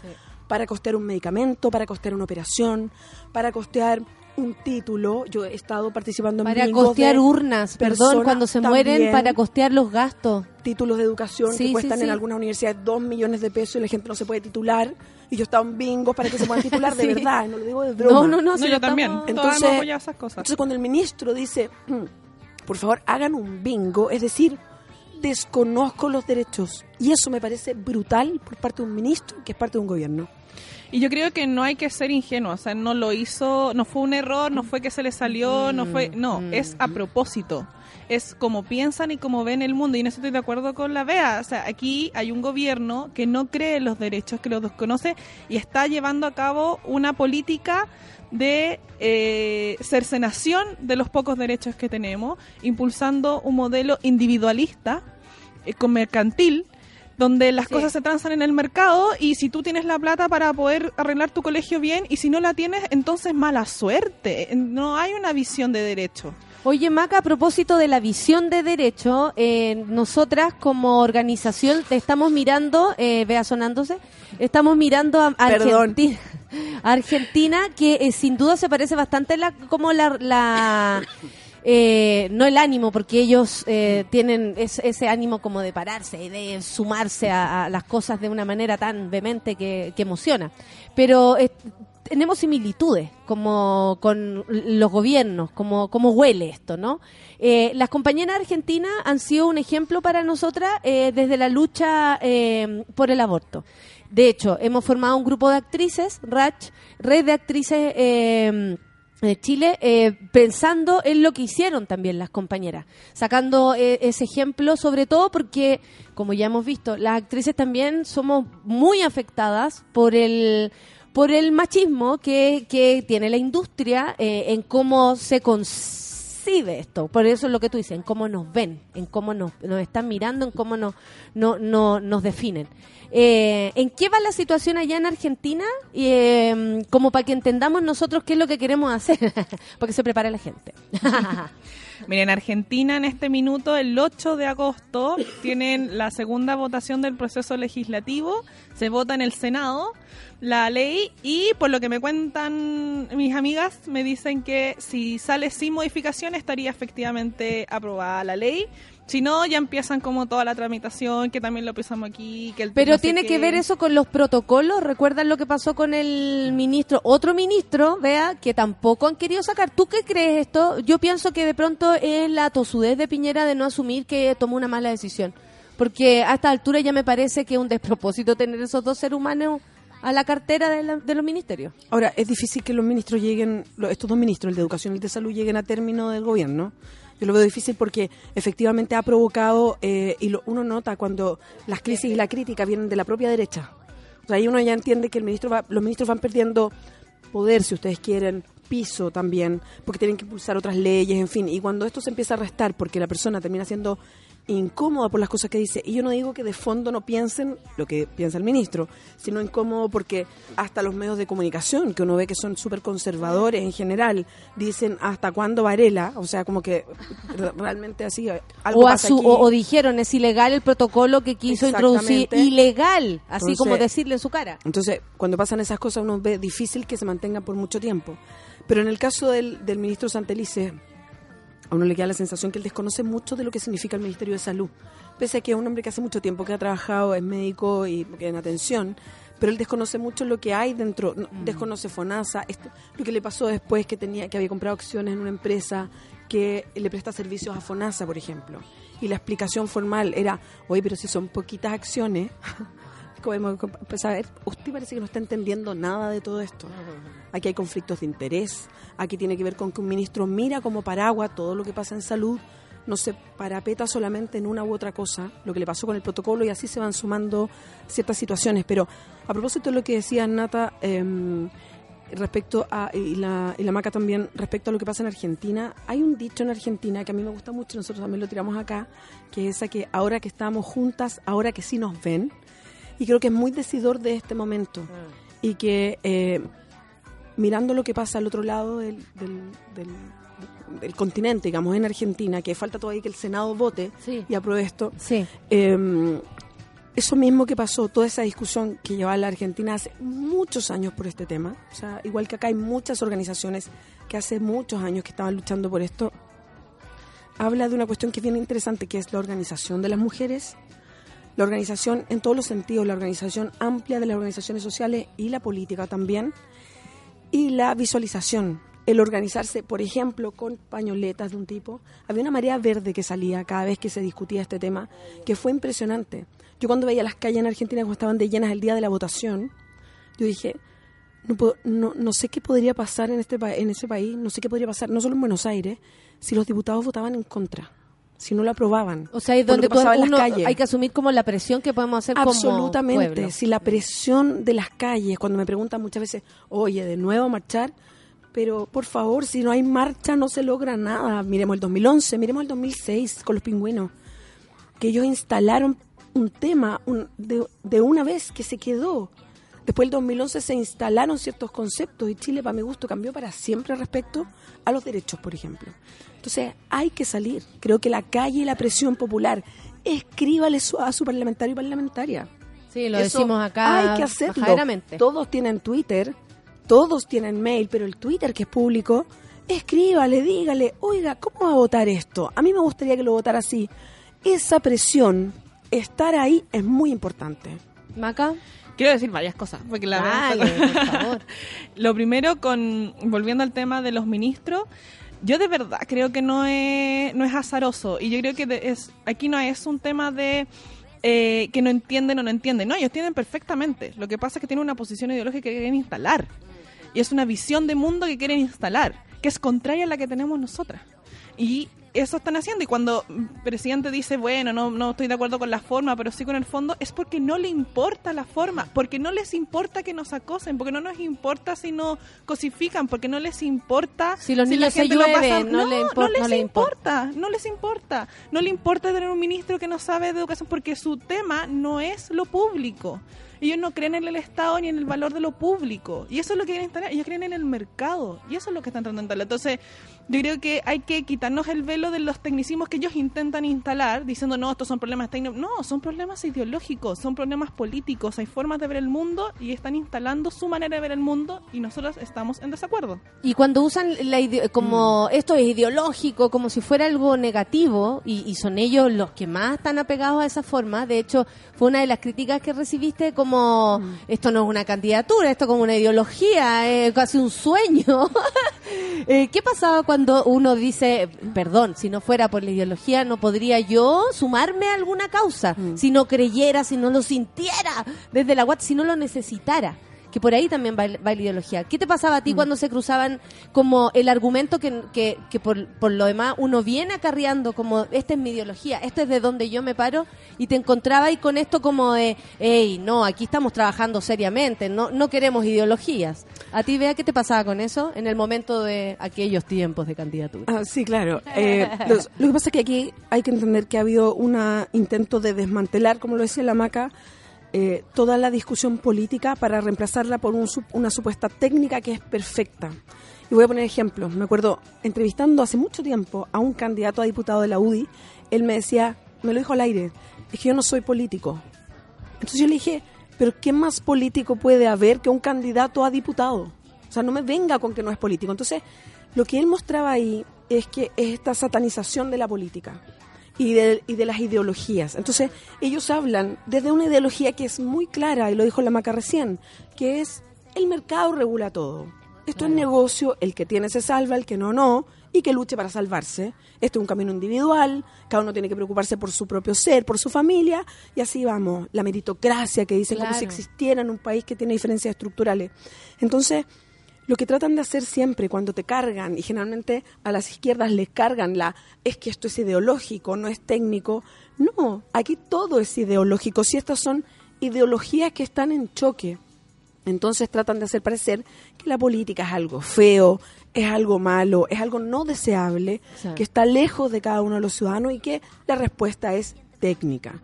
para costear un medicamento, para costear una operación, para costear un título. Yo he estado participando en para costear urnas, perdón, cuando se mueren para costear los gastos. títulos de educación Sí, que cuestan sí. en algunas universidades dos millones de pesos y la gente no se puede titular. Y yo he estado en bingos para que se puedan titular de Sí. verdad, no lo digo de broma. No, no, no, No, si yo lo también. Entonces- esas cosas. Entonces cuando el ministro dice, "Mm, por favor, hagan un bingo, es decir, desconozco los derechos. Y eso me parece brutal por parte de un ministro que es parte de un gobierno. Y yo creo que no hay que ser ingenuo, o sea, no lo hizo, no fue un error, no fue que se le salió, no fue, no, es a propósito. Es como piensan y como ven el mundo, y en eso estoy de acuerdo con la Bea. O sea, aquí hay un gobierno que no cree en los derechos, que los desconoce y está llevando a cabo una política de eh, cercenación de los pocos derechos que tenemos, impulsando un modelo individualista, eh, mercantil, donde las Sí. cosas se transan en el mercado y si tú tienes la plata para poder arreglar tu colegio bien y si no la tienes, entonces mala suerte. No hay una visión de derecho. Oye, Maca, a propósito de la visión de derecho, eh, nosotras como organización te estamos mirando, eh, vea sonándose, estamos mirando a. Argentina, a Argentina, que eh, sin duda se parece bastante la, como la... la eh, no el ánimo, porque ellos eh, tienen es- ese ánimo como de pararse y de sumarse a, las cosas de una manera tan vehemente que, que emociona. Pero eh, tenemos similitudes como con los gobiernos, como, como huele esto, ¿no? Eh, las compañeras argentinas han sido un ejemplo para nosotras eh, desde la lucha eh, por el aborto. De hecho, hemos formado un grupo de actrices, RACH, Red de Actrices eh, de Chile, eh, pensando en lo que hicieron también las compañeras, sacando eh, ese ejemplo, sobre todo porque, como ya hemos visto, las actrices también somos muy afectadas por el por el machismo que, que tiene la industria eh, en cómo se concibe esto. Por eso es lo que tú dices, en cómo nos ven, en cómo nos, nos están mirando, en cómo nos, no, no- nos definen. Eh, ¿En qué va la situación allá en Argentina? Eh, como para que entendamos nosotros qué es lo que queremos hacer, para que se prepare la gente. Miren, Argentina en este minuto, el 8 de agosto, tienen la segunda votación del proceso legislativo. Se vota en el Senado la ley y por lo que me cuentan mis amigas, me dicen que si sale sin modificación estaría efectivamente aprobada la ley. Si no, ya empiezan como toda la tramitación, que también lo pensamos aquí. Que el Pero no sé tiene qué. que ver eso con los protocolos. ¿Recuerdan lo que pasó con el ministro? Otro ministro, vea, que tampoco han querido sacar. ¿Tú qué crees esto? Yo pienso que de pronto es la tosudez de Piñera de no asumir que tomó una mala decisión. Porque a esta altura ya me parece que es un despropósito tener esos dos seres humanos a la cartera de, la- de los ministerios. Ahora, es difícil que los ministros lleguen, estos dos ministros, el de Educación y el de Salud, lleguen a término del gobierno. Yo lo veo difícil porque efectivamente ha provocado, eh, y lo- uno nota cuando las crisis y la crítica vienen de la propia derecha. O sea, ahí uno ya entiende que el ministro va- los ministros van perdiendo poder, si ustedes quieren, piso también, porque tienen que impulsar otras leyes, en fin. Y cuando esto se empieza a restar porque la persona termina siendo incómoda por las cosas que dice, y yo no digo que de fondo no piensen lo que piensa el ministro, sino incómodo porque hasta los medios de comunicación, que uno ve que son súper conservadores en general, dicen hasta cuándo Varela, o sea, como que re- realmente así, algo O, a pasa su- aquí. o, o dijeron, es ilegal el protocolo que quiso introducir. Ilegal, así Entonces- como decirle en su cara. Entonces, cuando pasan esas cosas, uno ve difícil que se mantengan por mucho tiempo. Pero en el caso del, del ministro Santelice, a uno le queda la sensación que él desconoce mucho de lo que significa el Ministerio de Salud. Pese a que es un hombre que hace mucho tiempo que ha trabajado, es médico y que en atención, pero él desconoce mucho lo que hay dentro, no, desconoce FONASA, esto, lo que le pasó después que tenía que había comprado acciones en una empresa que le presta servicios a FONASA, por ejemplo. Y la explicación formal era, oye, pero si son poquitas acciones, como empezar a ver, usted parece que no está entendiendo nada de todo esto. Aquí hay conflictos de interés, aquí tiene que ver con que un ministro mira como paraguas todo lo que pasa en salud, no se parapeta solamente en una u otra cosa, lo que le pasó con el protocolo y así se van sumando ciertas situaciones. Pero a propósito de lo que decía Nata, em, respecto a, y la, y la Maca también, respecto a lo que pasa en Argentina, hay un dicho en Argentina que a mí me gusta mucho, nosotros también lo tiramos acá, que es esa que ahora que estamos juntas, ahora que sí nos ven, y creo que es muy decidor de este momento, y que eh, mirando lo que pasa al otro lado del, del, del- del continente, digamos, en Argentina, que falta todavía que el Senado vote Sí. y apruebe esto, Sí. eh, eso mismo que pasó, toda esa discusión que llevaba la Argentina hace muchos años por este tema, o sea, igual que acá hay muchas organizaciones que hace muchos años que estaban luchando por esto, habla de una cuestión que es bien interesante, que es la organización de las mujeres, la organización en todos los sentidos, la organización amplia de las organizaciones sociales y la política también, y la visualización, el organizarse, por ejemplo, con pañoletas de un tipo. Había una marea verde que salía cada vez que se discutía este tema, que fue impresionante. Yo cuando veía las calles en Argentina como estaban de llenas el día de la votación, yo dije, no, puedo- no, sé qué podría pasar en, este, en ese país, no sé qué podría pasar, no solo en Buenos Aires, si los diputados votaban en contra, si no lo aprobaban. O sea, es por lo donde que pasaba en las calles. hay que asumir como la presión que podemos hacer como Absolutamente. pueblo. Si la presión de las calles, cuando me preguntan muchas veces, oye, de nuevo a marchar, pero por favor, si no hay marcha no se logra nada. Miremos el 2011, miremos el 2006 con los pingüinos, que ellos instalaron un tema un- de, de una vez que se quedó. Después del 2011 se instalaron ciertos conceptos y Chile, para mi gusto, cambió para siempre respecto a los derechos, por ejemplo. Entonces, hay que salir. Creo que la calle y la presión popular, escríbale a su parlamentario y parlamentaria. Sí, lo Eso decimos acá Hay que hacerlo. Todos tienen Twitter, todos tienen mail, pero el Twitter que es público, escríbale, dígale, oiga, ¿cómo va a votar esto? A mí me gustaría que lo votara así. Esa presión, estar ahí es muy importante. Maca, Quiero decir varias cosas, porque la verdad- dale, por favor. Lo primero, con volviendo al tema de los ministros, yo de verdad creo que no es, no es azaroso. Y yo creo que es aquí no es un tema de eh, que no entienden o no entienden. No, ellos entienden perfectamente. Lo que pasa es que tienen una posición ideológica que quieren instalar. Y es una visión de mundo que quieren instalar, que es contraria a la que tenemos nosotras. Y eso están haciendo. Y cuando el presidente dice, bueno, no, no estoy de acuerdo con la forma, pero sí con el fondo, es porque no le importa la forma, porque no les importa que nos acosen, porque no nos importa si nos cosifican, porque no les importa Si los la niños se gente lo llueven, no le impor- no les no le importa, no les importa. No le importa tener un ministro que no sabe de educación, porque su tema no es lo público. Ellos no creen en el Estado ni en el valor de lo público. Y eso es lo que quieren instalar. Ellos creen en el mercado. Y eso es lo que están tratando de instalar. Entonces, yo creo que hay que quitarnos el velo de los tecnicismos que ellos intentan instalar, diciendo, no, estos son problemas técnicos. No, son problemas ideológicos, son problemas políticos. Hay formas de ver el mundo y están instalando su manera de ver el mundo y nosotros estamos en desacuerdo. Y cuando usan la ide- como Mm. esto es ideológico, como si fuera algo negativo, y, y son ellos los que más están apegados a esa forma, de hecho fue una de las críticas que recibiste como Mm. esto no es una candidatura, esto como una ideología, es casi un sueño. Eh, ¿Qué pasaba cuando uno dice, perdón, si no fuera por la ideología no podría yo sumarme a alguna causa, Mm. si no creyera, si no lo sintiera desde la UAT, si no lo necesitara? que por ahí también va, va la ideología. ¿Qué te pasaba a Mm. ti cuando se cruzaban como el argumento que, que, que por, por lo demás uno viene acarreando como esta es mi ideología, esto es de donde yo me paro y te encontraba ahí con esto como de, hey, no, aquí estamos trabajando seriamente, no, no queremos ideologías. ¿A ti, vea qué te pasaba con eso en el momento de aquellos tiempos de candidatura? Ah, sí, claro. Eh, lo que pasa es que aquí hay que entender que ha habido un intento de desmantelar, como lo decía la maca, eh, toda la discusión política para reemplazarla por un una supuesta técnica que es perfecta. Y voy a poner ejemplos. Me acuerdo entrevistando hace mucho tiempo a un candidato a diputado de la UDI, él me decía, me lo dijo al aire, es que yo no soy político. Entonces yo le dije, pero ¿qué más político puede haber que un candidato a diputado? O sea, no me venga con que no es político. Entonces, lo que él mostraba ahí es que es esta satanización de la política y de, y de las ideologías. Entonces, ellos hablan desde una ideología que es muy clara, y lo dijo la Maca recién, que es el mercado regula todo. Esto es negocio, el que tiene se salva, el que no, no, y que luche para salvarse. Esto es un camino individual, cada uno tiene que preocuparse por su propio ser, por su familia, y así vamos. La meritocracia que dicen como si existiera en un país que tiene diferencias estructurales. Entonces, lo que tratan de hacer siempre cuando te cargan, y generalmente a las izquierdas les cargan la, es que esto es ideológico, no es técnico. No, aquí todo es ideológico. Si estas son ideologías que están en choque, entonces tratan de hacer parecer que la política es algo feo, es algo malo, es algo no deseable, Sí. que está lejos de cada uno de los ciudadanos y que la respuesta es técnica.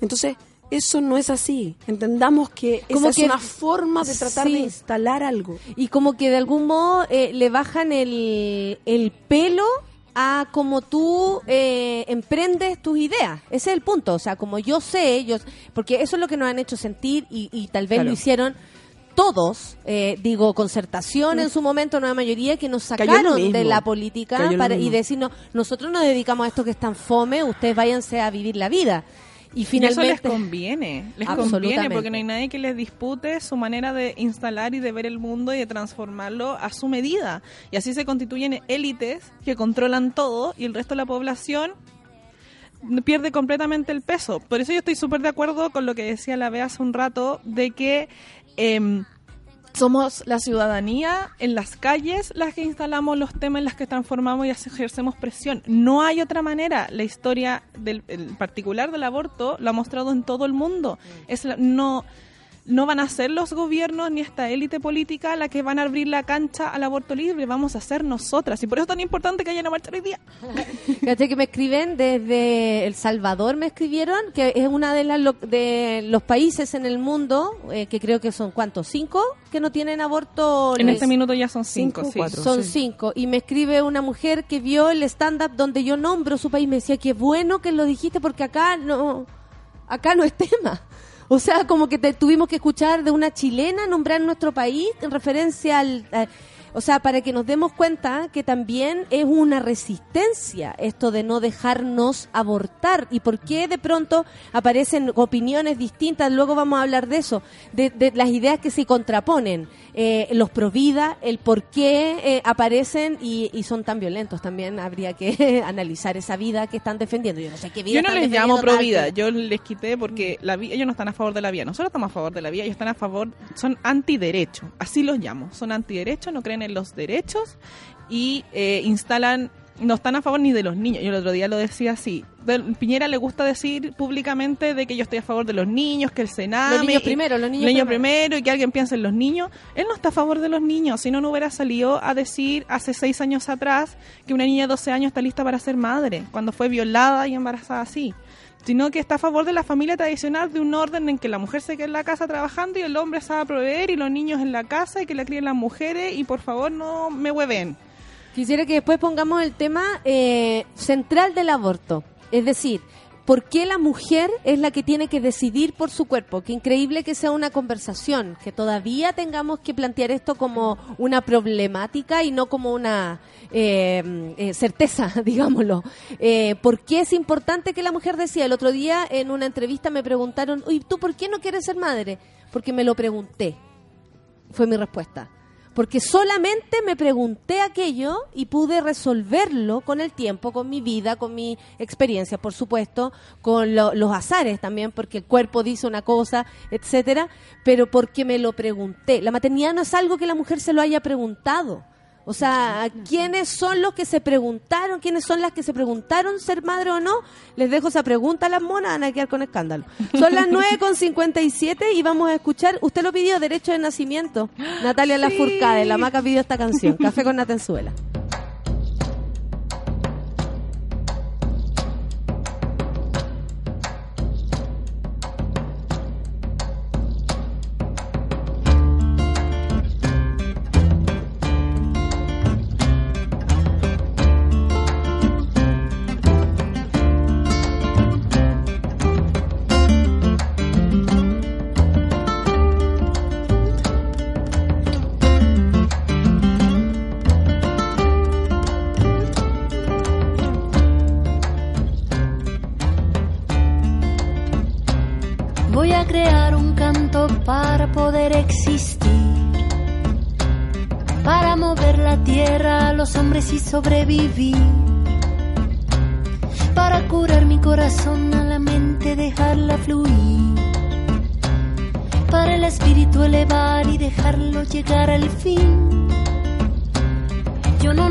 Entonces, eso no es así. Entendamos que Como esa que- es una forma de tratar sí. de instalar algo. Y como que de algún modo eh, le bajan el, el pelo a como tú eh, emprendes tus ideas. Ese es el punto. O sea, como yo sé, yo, porque eso es lo que nos han hecho sentir y, y tal vez Claro. lo hicieron todos, eh, digo, concertación en su momento, una mayoría que nos sacaron de la política para, y decirnos, nosotros nos dedicamos a esto que es tan fome, ustedes váyanse a vivir la vida. Y Y eso finalmente... les conviene, les conviene porque no hay nadie que les dispute su manera de instalar y de ver el mundo y de transformarlo a su medida. Y así se constituyen élites que controlan todo y el resto de la población pierde completamente el peso. Por eso yo estoy súper de acuerdo con lo que decía la Bea hace un rato de que em, Somos la ciudadanía en las calles las que instalamos los temas, en las que transformamos y ejercemos presión. No hay otra manera. La historia del el particular del aborto lo ha mostrado en todo el mundo. Es la- no no van a ser los gobiernos ni esta élite política la que van a abrir la cancha al aborto libre, vamos a ser nosotras. Y por eso es tan importante que haya una marcha hoy día. Fíjate que me escriben desde El Salvador, me escribieron, que es una de, las lo- de los países en el mundo, eh, que creo que son, ¿cuántos? ¿Cinco? Que no tienen aborto. En les- este minuto ya son cinco, Cinco, sí. cuatro. Son sí. cinco. Y me escribe una mujer que vio el stand-up donde yo nombro su país. Me decía, qué bueno que lo dijiste porque acá no, acá no es tema. O sea, como que te tuvimos que escuchar de una chilena nombrar nuestro país en referencia al... a- o sea, para que nos demos cuenta que también es una resistencia esto de no dejarnos abortar. ¿Y por qué de pronto aparecen opiniones distintas? Luego vamos a hablar de eso, de, de las ideas que se contraponen, eh, los pro vida, el por qué eh, aparecen y, y son tan violentos. También habría que analizar esa vida que están defendiendo. Yo no sé qué vida Yo no les llamo defendiendo pro tal vida, que- yo les quité porque la ellos no están a favor de la vida. Nosotros estamos a favor de la vida, ellos están a favor, son antiderecho, así los llamo. Son antiderecho, no creen en los derechos y eh, instalan, no están a favor ni de los niños. Yo el otro día lo decía así. Piñera le gusta decir públicamente de que yo estoy a favor de los niños, que el Senado. Los niños primero, los niños primero. primero y que alguien piense en los niños. Él no está a favor de los niños, si no, no hubiera salido a decir hace seis años atrás que una niña de 12 años está lista para ser madre, cuando fue violada y embarazada así. Sino que está a favor de la familia tradicional, de un orden en que la mujer se quede en la casa trabajando y el hombre sabe proveer y los niños en la casa y que la críen las mujeres y por favor no me hueven. Quisiera que después pongamos el tema eh, central del aborto. Es decir, ¿por qué la mujer es la que tiene que decidir por su cuerpo? Qué increíble que sea una conversación, que todavía tengamos que plantear esto como una problemática y no como una eh, eh, certeza, digámoslo. Eh, ¿Por qué es importante que la mujer decida? El otro día en una entrevista me preguntaron, ¿y tú por qué no quieres ser madre? Porque me lo pregunté. Fue mi respuesta porque solamente me pregunté aquello y pude resolverlo con el tiempo, con mi vida, con mi experiencia, por supuesto, con lo- los azares también, porque el cuerpo dice una cosa, etcétera, pero porque me lo pregunté. La maternidad no es algo que la mujer se lo haya preguntado. O sea, ¿quiénes son los que se preguntaron? ¿Quiénes son las que se preguntaron ser madre o no? Les dejo esa pregunta a las monas, van a quedar con escándalo. Son las 9.57 y vamos a escuchar, usted lo pidió, Derecho de Nacimiento. Natalia Lafourcade, la maca pidió esta canción, Café con Natenzuela. Y sobrevivir. Para curar mi corazón a la mente, dejarla fluir. Para el espíritu elevar y dejarlo llegar al fin. Yo no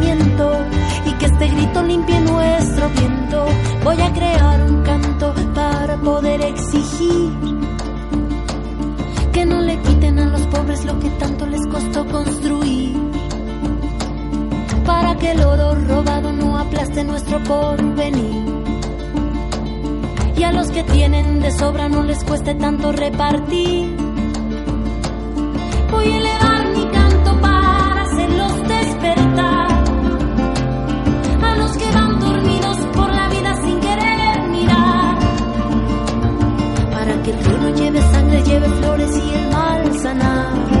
este grito limpie nuestro viento, voy a crear un canto para poder exigir que no le quiten a los pobres lo que tanto les costó construir. Para que el oro robado no aplaste nuestro porvenir. Y a los que tienen de sobra no les cueste tanto repartir. Voy a elevar mi canto para hacerlos despertar. Lleve sangre, lleve flores y el mal sanar.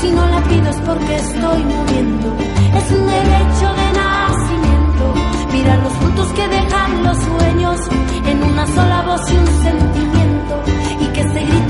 Si no la pido es porque estoy muriendo. Es un derecho de nacimiento. Mira los frutos que dejan los sueños en una sola voz y un sentimiento, y que este grito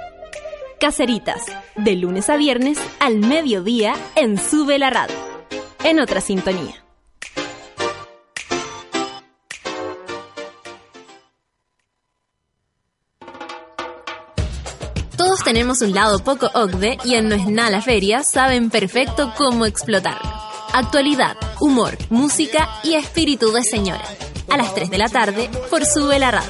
Caceritas, de lunes a viernes al mediodía en Sube la Radio. En otra sintonía. Todos tenemos un lado poco OCDE y en No es nada feria saben perfecto cómo explotarlo. Actualidad, humor, música y espíritu de señora. A las 3 de la tarde por Sube la Radio.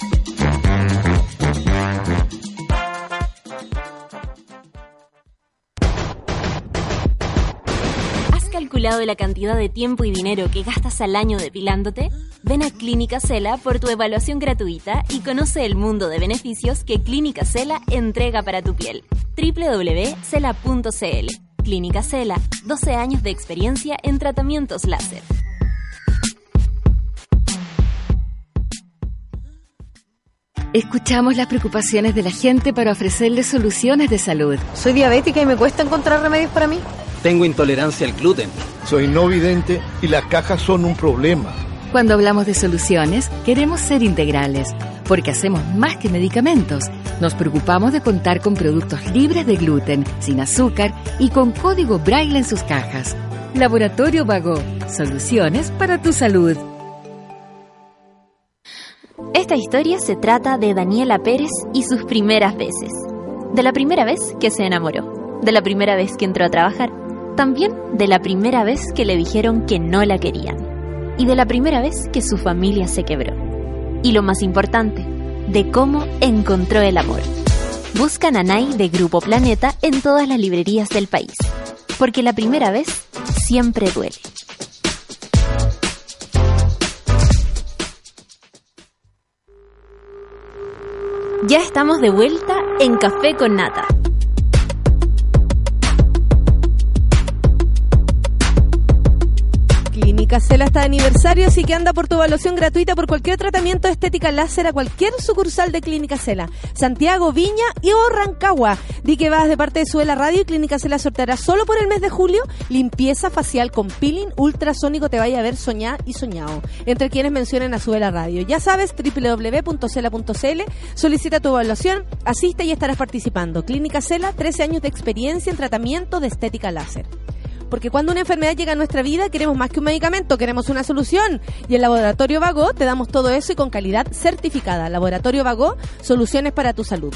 Calculado la cantidad de tiempo y dinero que gastas al año depilándote? Ven a Clínica Cela por tu evaluación gratuita y conoce el mundo de beneficios que Clínica Cela entrega para tu piel. www.cela.cl Clínica Cela, 12 años de experiencia en tratamientos láser. Escuchamos las preocupaciones de la gente para ofrecerles soluciones de salud. Soy diabética y me cuesta encontrar remedios para mí. Tengo intolerancia al gluten. Soy no vidente y las cajas son un problema. Cuando hablamos de soluciones, queremos ser integrales, porque hacemos más que medicamentos. Nos preocupamos de contar con productos libres de gluten, sin azúcar y con código braille en sus cajas. Laboratorio Vago, soluciones para tu salud. Esta historia se trata de Daniela Pérez y sus primeras veces. De la primera vez que se enamoró, de la primera vez que entró a trabajar, también de la primera vez que le dijeron que no la querían y de la primera vez que su familia se quebró. Y lo más importante, de cómo encontró el amor. Busca Nanay de Grupo Planeta en todas las librerías del país, porque la primera vez siempre duele. Ya estamos de vuelta en Café con Nata. Cela está de aniversario, así que anda por tu evaluación gratuita por cualquier tratamiento de estética láser a cualquier sucursal de Clínica Cela. Santiago, Viña y o Rancagua. Di que vas de parte de Suela Radio y Clínica Cela sorteará solo por el mes de julio limpieza facial con peeling ultrasónico te vaya a ver soñar y soñado. Entre quienes mencionen a Suela Radio. Ya sabes, www.cela.cl, solicita tu evaluación, asiste y estarás participando. Clínica Cela, 13 años de experiencia en tratamiento de estética láser. Porque cuando una enfermedad llega a nuestra vida, queremos más que un medicamento, queremos una solución. Y en Laboratorio Vago te damos todo eso y con calidad certificada. Laboratorio Vago, soluciones para tu salud.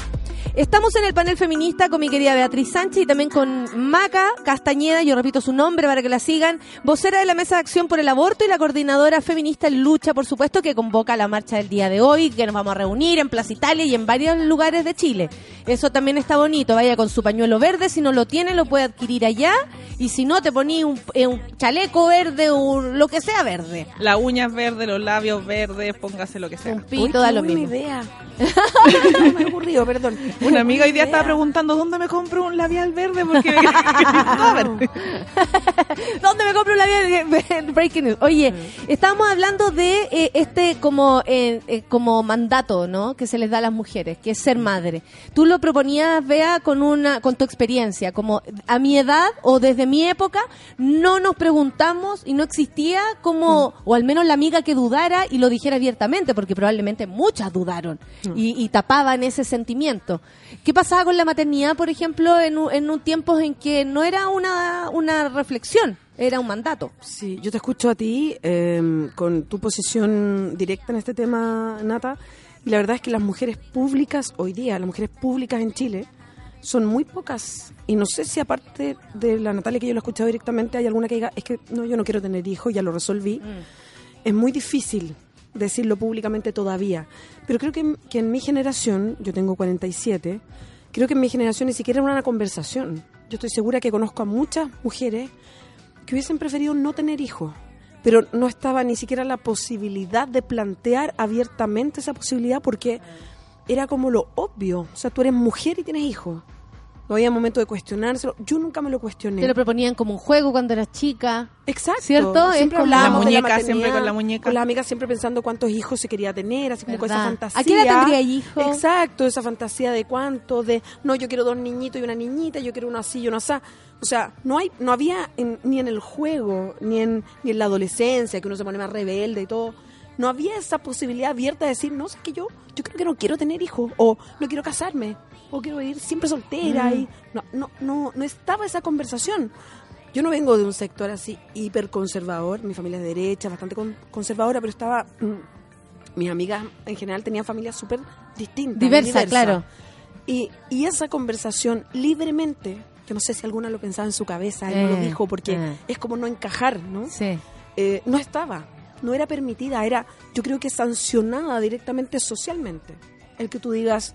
Estamos en el panel feminista con mi querida Beatriz Sánchez y también con Maca Castañeda, yo repito su nombre para que la sigan, vocera de la Mesa de Acción por el Aborto y la coordinadora feminista en lucha, por supuesto, que convoca la marcha del día de hoy, que nos vamos a reunir en Plaza Italia y en varios lugares de Chile. Eso también está bonito, vaya con su pañuelo verde, si no lo tiene lo puede adquirir allá y si no te poní un, eh, un chaleco verde o lo que sea verde. Las uñas verdes, los labios verdes, póngase lo que sea. Un pito da lo mismo. idea. no me ha ocurrido, perdón. Una amiga hoy día estaba preguntando dónde me compro un labial verde porque. ¿Dónde me compro la vida? Breaking news. Oye, estábamos hablando de eh, este como eh, eh, como mandato, ¿no? Que se les da a las mujeres, que es ser madre. Tú lo proponías, Bea, con una con tu experiencia, como a mi edad o desde mi época no nos preguntamos y no existía como o al menos la amiga que dudara y lo dijera abiertamente, porque probablemente muchas dudaron y, y tapaban ese sentimiento. ¿Qué pasaba con la maternidad, por ejemplo, en un, en un tiempo en que no era una, una reflexión, era un mandato? Sí, yo te escucho a ti eh, con tu posición directa en este tema, Nata. Y la verdad es que las mujeres públicas hoy día, las mujeres públicas en Chile, son muy pocas. Y no sé si aparte de la Natalia que yo lo he escuchado directamente, hay alguna que diga, es que no, yo no quiero tener hijos, ya lo resolví. Es muy difícil decirlo públicamente todavía. Pero creo que, que en mi generación, yo tengo 47, creo que en mi generación ni siquiera era una conversación. Yo estoy segura que conozco a muchas mujeres que hubiesen preferido no tener hijos, pero no estaba ni siquiera la posibilidad de plantear abiertamente esa posibilidad porque era como lo obvio. O sea, tú eres mujer y tienes hijos. No había momento de cuestionárselo. Yo nunca me lo cuestioné. Te lo proponían como un juego cuando eras chica. Exacto. ¿Cierto? Siempre hablábamos La de muñeca, siempre con la muñeca. Con las amigas siempre pensando cuántos hijos se quería tener, así como con esa fantasía. ¿A qué edad tendría hijo? Exacto, esa fantasía de cuánto, de no, yo quiero dos niñitos y una niñita, yo quiero uno así y uno así. O sea, no hay, no había en- ni en el juego, ni en, ni en la adolescencia, que uno se pone más rebelde y todo. No había esa posibilidad abierta de decir, no, es que yo, yo creo que no quiero tener hijos, o no quiero casarme, o quiero ir siempre soltera. y no, no, no, no estaba esa conversación. Yo no vengo de un sector así hiper conservador, mi familia es de derecha, bastante con- conservadora, pero estaba... mm, mis amigas en general tenían familias súper distintas. Diversa, claro. Y, y esa conversación libremente, que no sé si alguna lo pensaba en su cabeza, y no lo Eh, dijo, porque eh. es como no encajar, ¿no? Sí. Eh, no estaba, no era permitida, era yo creo que sancionada directamente socialmente. El que tú digas,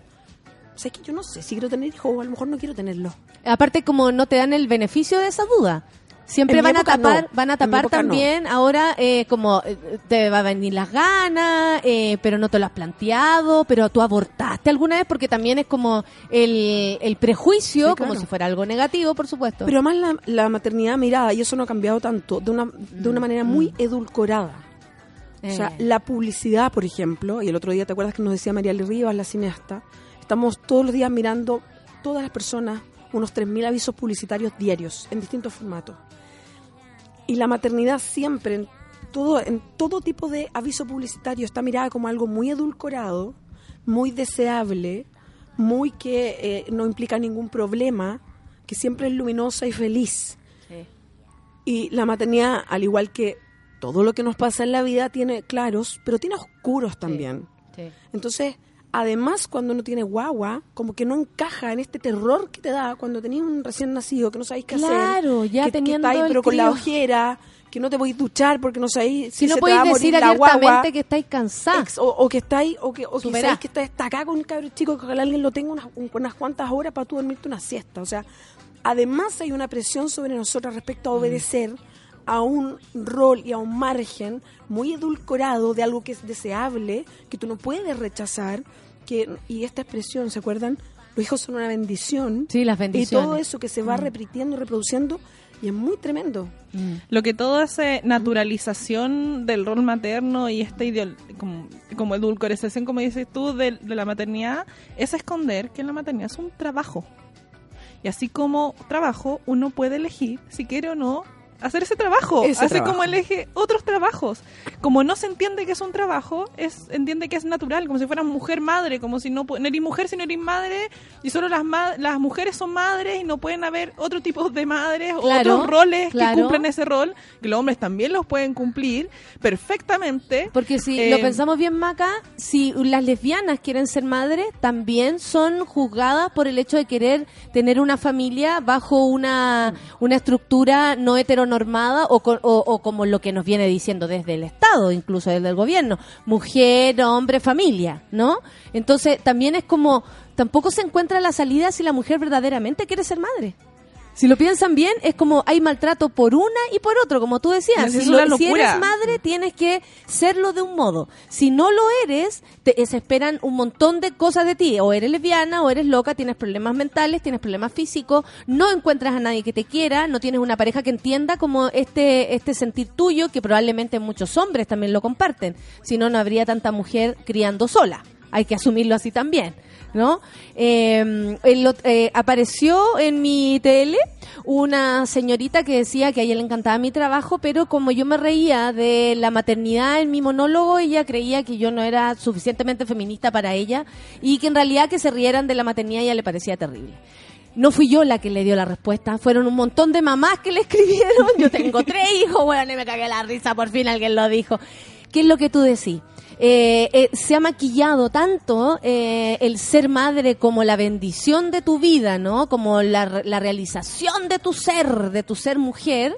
¿sabes que yo no sé si quiero tener hijos o a lo mejor no quiero tenerlo? Aparte, como no te dan el beneficio de esa duda. Siempre van a tapar, no. van a tapar no. también ahora eh, como eh, te va a venir las ganas, eh, pero no te lo has planteado, pero tú abortaste alguna vez porque también es como el, el prejuicio, Sí, como si fuera algo negativo, por supuesto. Pero además la, la maternidad mirada, y eso no ha cambiado tanto, de una, de una manera muy edulcorada. O sea, Eh. la publicidad, por ejemplo, y el otro día, ¿te acuerdas que nos decía María Rivas, la cineasta? Estamos todos los días mirando, todas las personas, unos 3.000 avisos publicitarios diarios, en distintos formatos. Y la maternidad siempre, en todo, en todo tipo de aviso publicitario, está mirada como algo muy edulcorado, muy deseable, muy que eh, no implica ningún problema, que siempre es luminosa y feliz. Y la maternidad, al igual que todo lo que nos pasa en la vida, tiene claros, pero tiene oscuros también. Sí. Entonces, además, cuando uno tiene guagua, como que no encaja en este terror que te da cuando tenías un recién nacido, que no sabéis qué hacer. Claro, ya que, que teniendo estáis, el pero con la ojera, que no te podéis duchar porque no sabéis si si, no se te va a podéis morir decir la guagua. abiertamente que estáis cansados. O, o que estáis, o que, o que sabéis que estás acá con un cabrón chico que ojalá alguien lo tenga unas, un- unas cuantas horas para tú dormirte una siesta. O sea, además hay una presión sobre nosotras respecto Mm. a obedecer a un rol y a un margen muy edulcorado de algo que es deseable, que tú no puedes rechazar, que y esta expresión, ¿se acuerdan? Los hijos son una bendición. Sí, las Y bendiciones. todo eso que se va Mm. repitiendo, reproduciendo, y es muy tremendo. Lo que toda esa naturalización del rol materno y esta como, como edulcoralización, como dices tú, de, de la maternidad, es esconder que la maternidad es un trabajo. Y así como trabajo, uno puede elegir si quiere o no hacer ese trabajo. Ese así trabajo. como elige otros trabajos. Como no se entiende que es un trabajo, es entiende que es natural, como si fueras mujer madre, como si no, no eres mujer si no eres madre, y solo las, ma- las mujeres son madres y no pueden haber otro tipo de madres o Claro, otros roles claro. que cumplen ese rol, que los hombres también los pueden cumplir perfectamente. Porque si Eh, lo pensamos bien, Maca, si las lesbianas quieren ser madres, también son juzgadas por el hecho de querer tener una familia bajo una, una estructura no co- o, o como lo que nos viene diciendo desde el Estado, incluso desde el gobierno, mujer, hombre, familia, ¿no? Entonces también es como, tampoco se encuentra la salida si la mujer verdaderamente quiere ser madre. Si lo piensan bien, es como hay maltrato por una y por otro, como tú decías. Si, lo- eres madre, tienes que serlo de un modo. Si no lo eres, te se esperan un montón de cosas de ti. O eres lesbiana, o eres loca, tienes problemas mentales, tienes problemas físicos, no encuentras a nadie que te quiera, no tienes una pareja que entienda como este, este sentir tuyo, que probablemente muchos hombres también lo comparten. Si no, no habría tanta mujer criando sola. Hay que asumirlo así también. ¿No? Ot- eh, apareció en mi tele una señorita que decía que a ella le encantaba mi trabajo, pero como yo me reía de la maternidad en mi monólogo, ella creía que yo no era suficientemente feminista para ella y que en realidad que se rieran de la maternidad a ella le parecía terrible. No fui yo la que le dio la respuesta, fueron un montón de mamás que le escribieron. Yo tengo tres hijos, bueno, y me cagué la risa, por fin alguien lo dijo. ¿Qué es lo que tú decís? Eh, eh, se ha maquillado tanto eh, el ser madre como la bendición de tu vida, ¿no? Como la, la realización de tu ser, de tu ser mujer,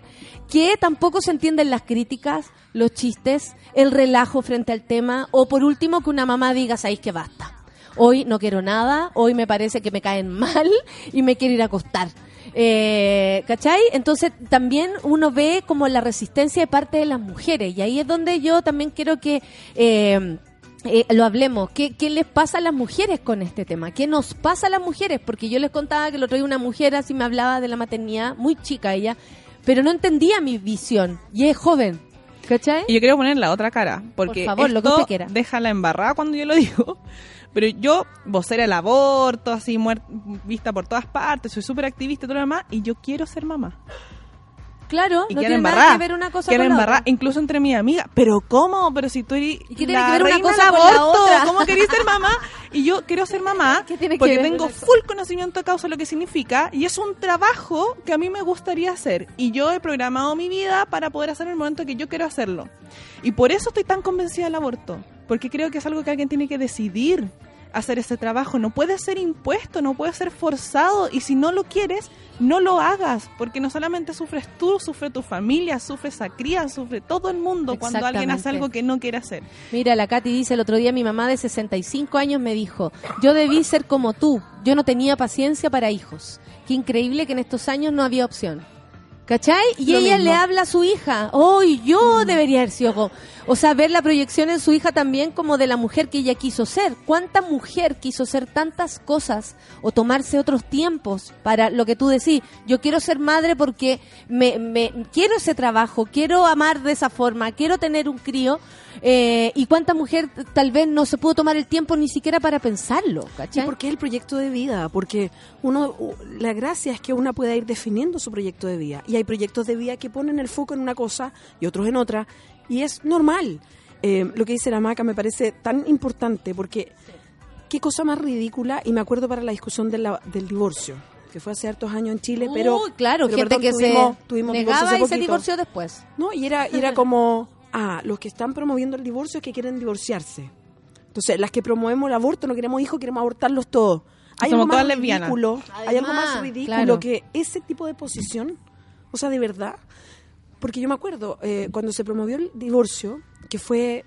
que tampoco se entienden las críticas, los chistes, el relajo frente al tema, o por último que una mamá diga, sabéis que basta. Hoy no quiero nada, hoy me parece que me caen mal y me quiero ir a acostar. Eh, ¿Cachai? Entonces también uno ve como la resistencia de parte de las mujeres y ahí es donde yo también quiero que eh, eh, lo hablemos. ¿Qué, ¿Qué les pasa a las mujeres con este tema? ¿Qué nos pasa a las mujeres? Porque yo les contaba que el otro día una mujer así me hablaba de la maternidad, muy chica ella, pero no entendía mi visión y es joven. ¿Cachai? Y yo quiero poner la otra cara, porque Por favor, lo que usted quiera. deja la embarrada cuando yo lo digo. Pero yo, vocera el aborto, así muer- vista por todas partes, soy súper activista y todo lo demás, y yo quiero ser mamá. Claro, Y no tiene nada embarrar. que ver una cosa quiero con la embarrar, otra. incluso entre mis amigas. ¿Pero cómo? ¿Pero si tú eres qué tiene la que ver una reina cosa con la aborto? otra? ¿Cómo querías ser mamá? Y yo quiero ser mamá ¿Qué tiene que porque ver tengo full conocimiento de causa de lo que significa y es un trabajo que a mí me gustaría hacer. Y yo he programado mi vida para poder hacer en el momento que yo quiero hacerlo. Y por eso estoy tan convencida del aborto. Porque creo que es algo que alguien tiene que decidir hacer ese trabajo. No puede ser impuesto, no puede ser forzado. Y si no lo quieres, no lo hagas. Porque no solamente sufres tú, sufre tu familia, sufre esa cría, sufre todo el mundo cuando alguien hace algo que no quiere hacer. Mira, la Katy dice, el otro día mi mamá de 65 años me dijo, yo debí ser como tú, yo no tenía paciencia para hijos. Qué increíble que en estos años no había opción. ¿Cachai? Y Lo ella mismo. le habla a su hija. Oh, y yo debería haber sido. co-". O sea, ver la proyección en su hija también como de la mujer que ella quiso ser. ¿Cuánta mujer quiso ser tantas cosas o tomarse otros tiempos para lo que tú decís? Yo quiero ser madre porque me, me quiero ese trabajo, quiero amar de esa forma, quiero tener un crío. Eh, y cuánta mujer tal vez no se pudo tomar el tiempo ni siquiera para pensarlo, ¿Y ¿cachai? por qué el proyecto de vida? Porque uno, la gracia es que una pueda ir definiendo su proyecto de vida. Y hay proyectos de vida que ponen el foco en una cosa y otros en otra. Y es normal. Eh, lo que dice la maca me parece tan importante porque qué cosa más ridícula. Y me acuerdo para la discusión de la- del divorcio, que fue hace hartos años en Chile, pero... Claro, pero gente perdón, que tuvimos- se tuvimos negaba y se divorció después. No, y era, y era como, ah, los que están promoviendo el divorcio es que quieren divorciarse. Entonces, las que promovemos el aborto no queremos hijos, queremos abortarlos todos. Hay Somos algo más lesbianas. ridículo, hay algo más ridículo claro. que ese tipo de posición, o sea, de verdad. Porque yo me acuerdo, eh, cuando se promovió el divorcio, que fue,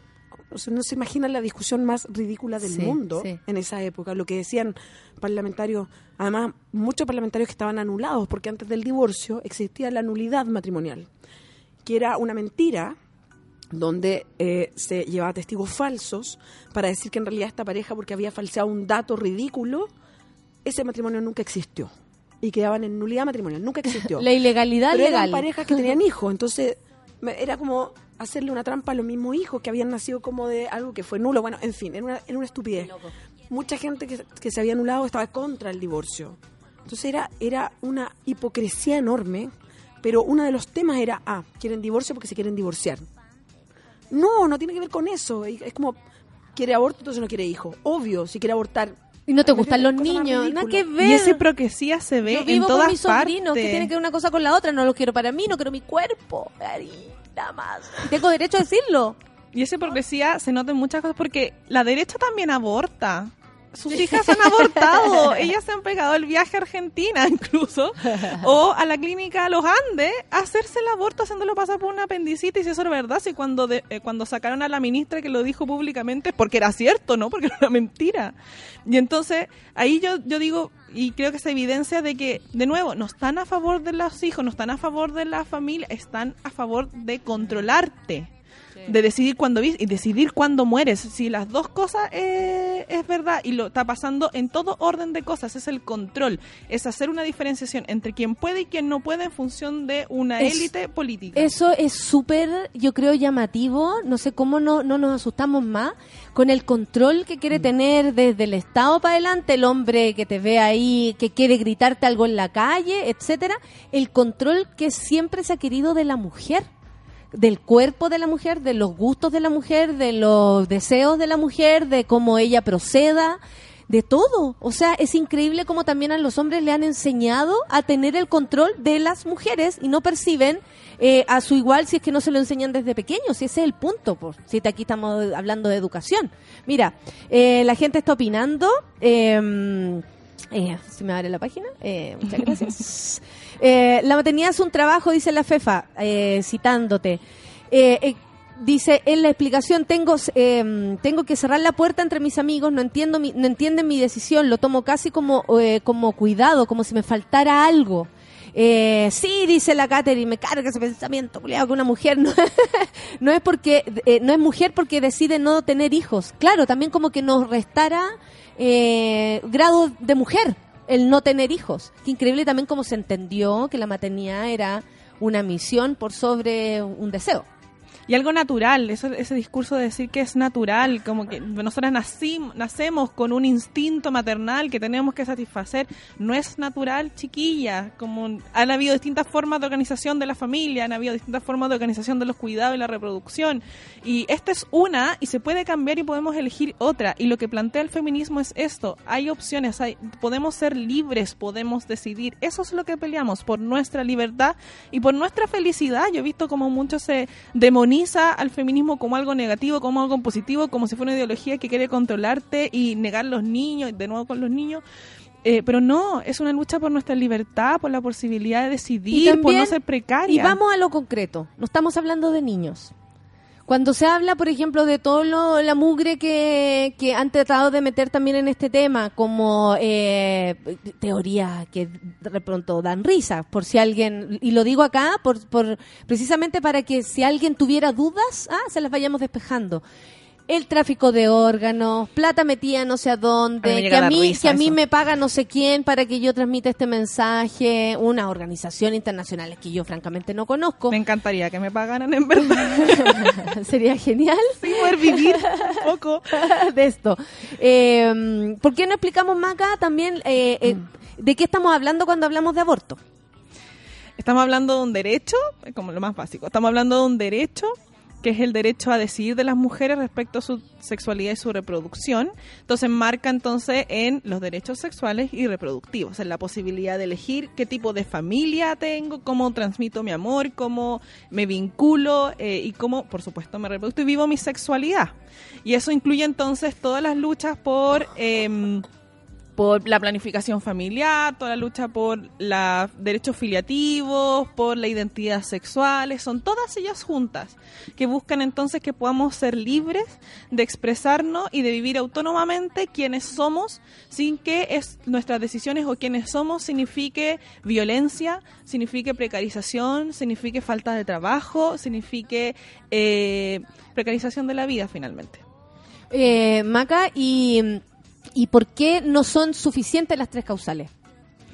o sea, no se imagina la discusión más ridícula del Sí, mundo sí. en esa época, lo que decían parlamentarios, además muchos parlamentarios que estaban anulados, porque antes del divorcio existía la nulidad matrimonial, que era una mentira donde eh, se llevaba testigos falsos para decir que en realidad esta pareja, porque había falseado un dato ridículo, ese matrimonio nunca existió. Y quedaban en nulidad matrimonial, nunca existió. La ilegalidad Pero legal. eran parejas que tenían hijos, entonces me- era como hacerle una trampa a los mismos hijos que habían nacido como de algo que fue nulo. Bueno, en fin, era una, era una estupidez. Mucha gente que, que se había anulado estaba contra el divorcio. Entonces era, era una hipocresía enorme, pero uno de los temas era, ah, quieren divorcio porque se quieren divorciar. No, no tiene que ver con eso. Y Es como, quiere aborto, entonces no quiere hijo. Obvio, si quiere abortar. Y no te gustan los niños, nada que ver. Y esa hipocresía se ve Yo en vivo todas con mis sobrinos, partes. que tiene que ver una cosa con la otra. No lo quiero para mí, no quiero mi cuerpo. Ay, nada más. Y tengo derecho a decirlo. Y esa hipocresía se nota en muchas cosas porque la derecha también aborta. Sus hijas han abortado. Ellas se han pegado el viaje a Argentina incluso. O a la clínica los Andes a hacerse el aborto haciéndolo pasar por una apendicitis. Y eso es verdad. Si cuando, de- eh, cuando sacaron a la ministra que lo dijo públicamente, porque era cierto, ¿no? Porque era una mentira. Y entonces ahí yo, yo digo, y creo que se evidencia de que, de nuevo, no están a favor de los hijos, no están a favor de la familia, están a favor de controlarte de decidir cuándo vivir y decidir cuándo mueres. Si las dos cosas eh, es verdad y lo está pasando en todo orden de cosas, es el control, es hacer una diferenciación entre quien puede y quien no puede en función de una Es- élite política. Eso es súper, yo creo, llamativo. No sé cómo no, no nos asustamos más con el control que Mm. quiere tener desde el Estado para adelante, el hombre que te ve ahí, que quiere gritarte algo en la calle, etcétera. El control que siempre se ha querido de la mujer del cuerpo de la mujer, de los gustos de la mujer, de los deseos de la mujer, de cómo ella proceda, de todo. O sea, es increíble cómo también a los hombres le han enseñado a tener el control de las mujeres y no perciben eh, a su igual si es que no se lo enseñan desde pequeños. Y ese es el punto, por, si te- aquí estamos hablando de educación. Mira, eh, la gente está opinando. eh, eh, si me abre la página, eh, muchas gracias. Eh, la maternidad es un trabajo, dice la FEFA, eh, citándote. Dice en la explicación tengo tengo que cerrar la puerta entre mis amigos, no entiendo mi- no entienden mi decisión, lo tomo casi como eh, como cuidado, como si me faltara algo. Eh, sí, dice la Catherine, me carga ese pensamiento, culiao, que una mujer no, no es porque eh, no es mujer porque decide no tener hijos. Claro, también como que nos restara eh, grado de mujer el no tener hijos. Qué increíble también como se entendió que la maternidad era una misión por sobre un deseo. Y algo natural, eso, ese discurso de decir que es natural, como que nosotras nacim- nacemos con un instinto maternal que tenemos que satisfacer, no es natural, chiquilla, como han habido distintas formas de organización de la familia, han habido distintas formas de organización de los cuidados y la reproducción, y esta es una y se puede cambiar y podemos elegir otra, y lo que plantea el feminismo es esto, hay opciones, hay, podemos ser libres, podemos decidir, eso es lo que peleamos, por nuestra libertad y por nuestra felicidad, yo he visto como mucho se demoniza al feminismo como algo negativo, como algo positivo, como si fuera una ideología que quiere controlarte y negar los niños, de nuevo con los niños. Eh, pero no, es una lucha por nuestra libertad, por la posibilidad de decidir, por no ser precaria. Y vamos a lo concreto, no estamos hablando de niños. Cuando se habla, por ejemplo, de todo lo, la mugre que, que han tratado de meter también en este tema, como eh, teorías que de pronto dan risa, por si alguien, y lo digo acá, por, por precisamente para que si alguien tuviera dudas, ah, se las vayamos despejando. El tráfico de órganos, plata metida no sé a A mí dónde, me que a mí, que a mí eso. me paga no sé quién para que yo transmita este mensaje, una organización internacional que yo francamente no conozco. Me encantaría que me pagaran en verdad. Sería genial. Sí, poder vivir un poco. de esto. Eh, ¿Por qué no explicamos más acá también eh, eh, de qué estamos hablando cuando hablamos de aborto? Estamos hablando de un derecho, como lo más básico. Estamos hablando de un derecho que es el derecho a decidir de las mujeres respecto a su sexualidad y su reproducción. Entonces marca entonces en los derechos sexuales y reproductivos, en la posibilidad de elegir qué tipo de familia tengo, cómo transmito mi amor, cómo me vinculo eh, y cómo, por supuesto, me reproduzco y vivo mi sexualidad. Y eso incluye entonces todas las luchas por... em, por la planificación familiar, toda la lucha por los derechos filiativos, por la identidad sexual, son todas ellas juntas que buscan entonces que podamos ser libres de expresarnos y de vivir autónomamente quienes somos sin que es nuestras decisiones o quienes somos signifique violencia, signifique precarización, signifique falta de trabajo, signifique eh, precarización de la vida finalmente. Eh, Maca, y, ¿y por qué no son suficientes las tres causales?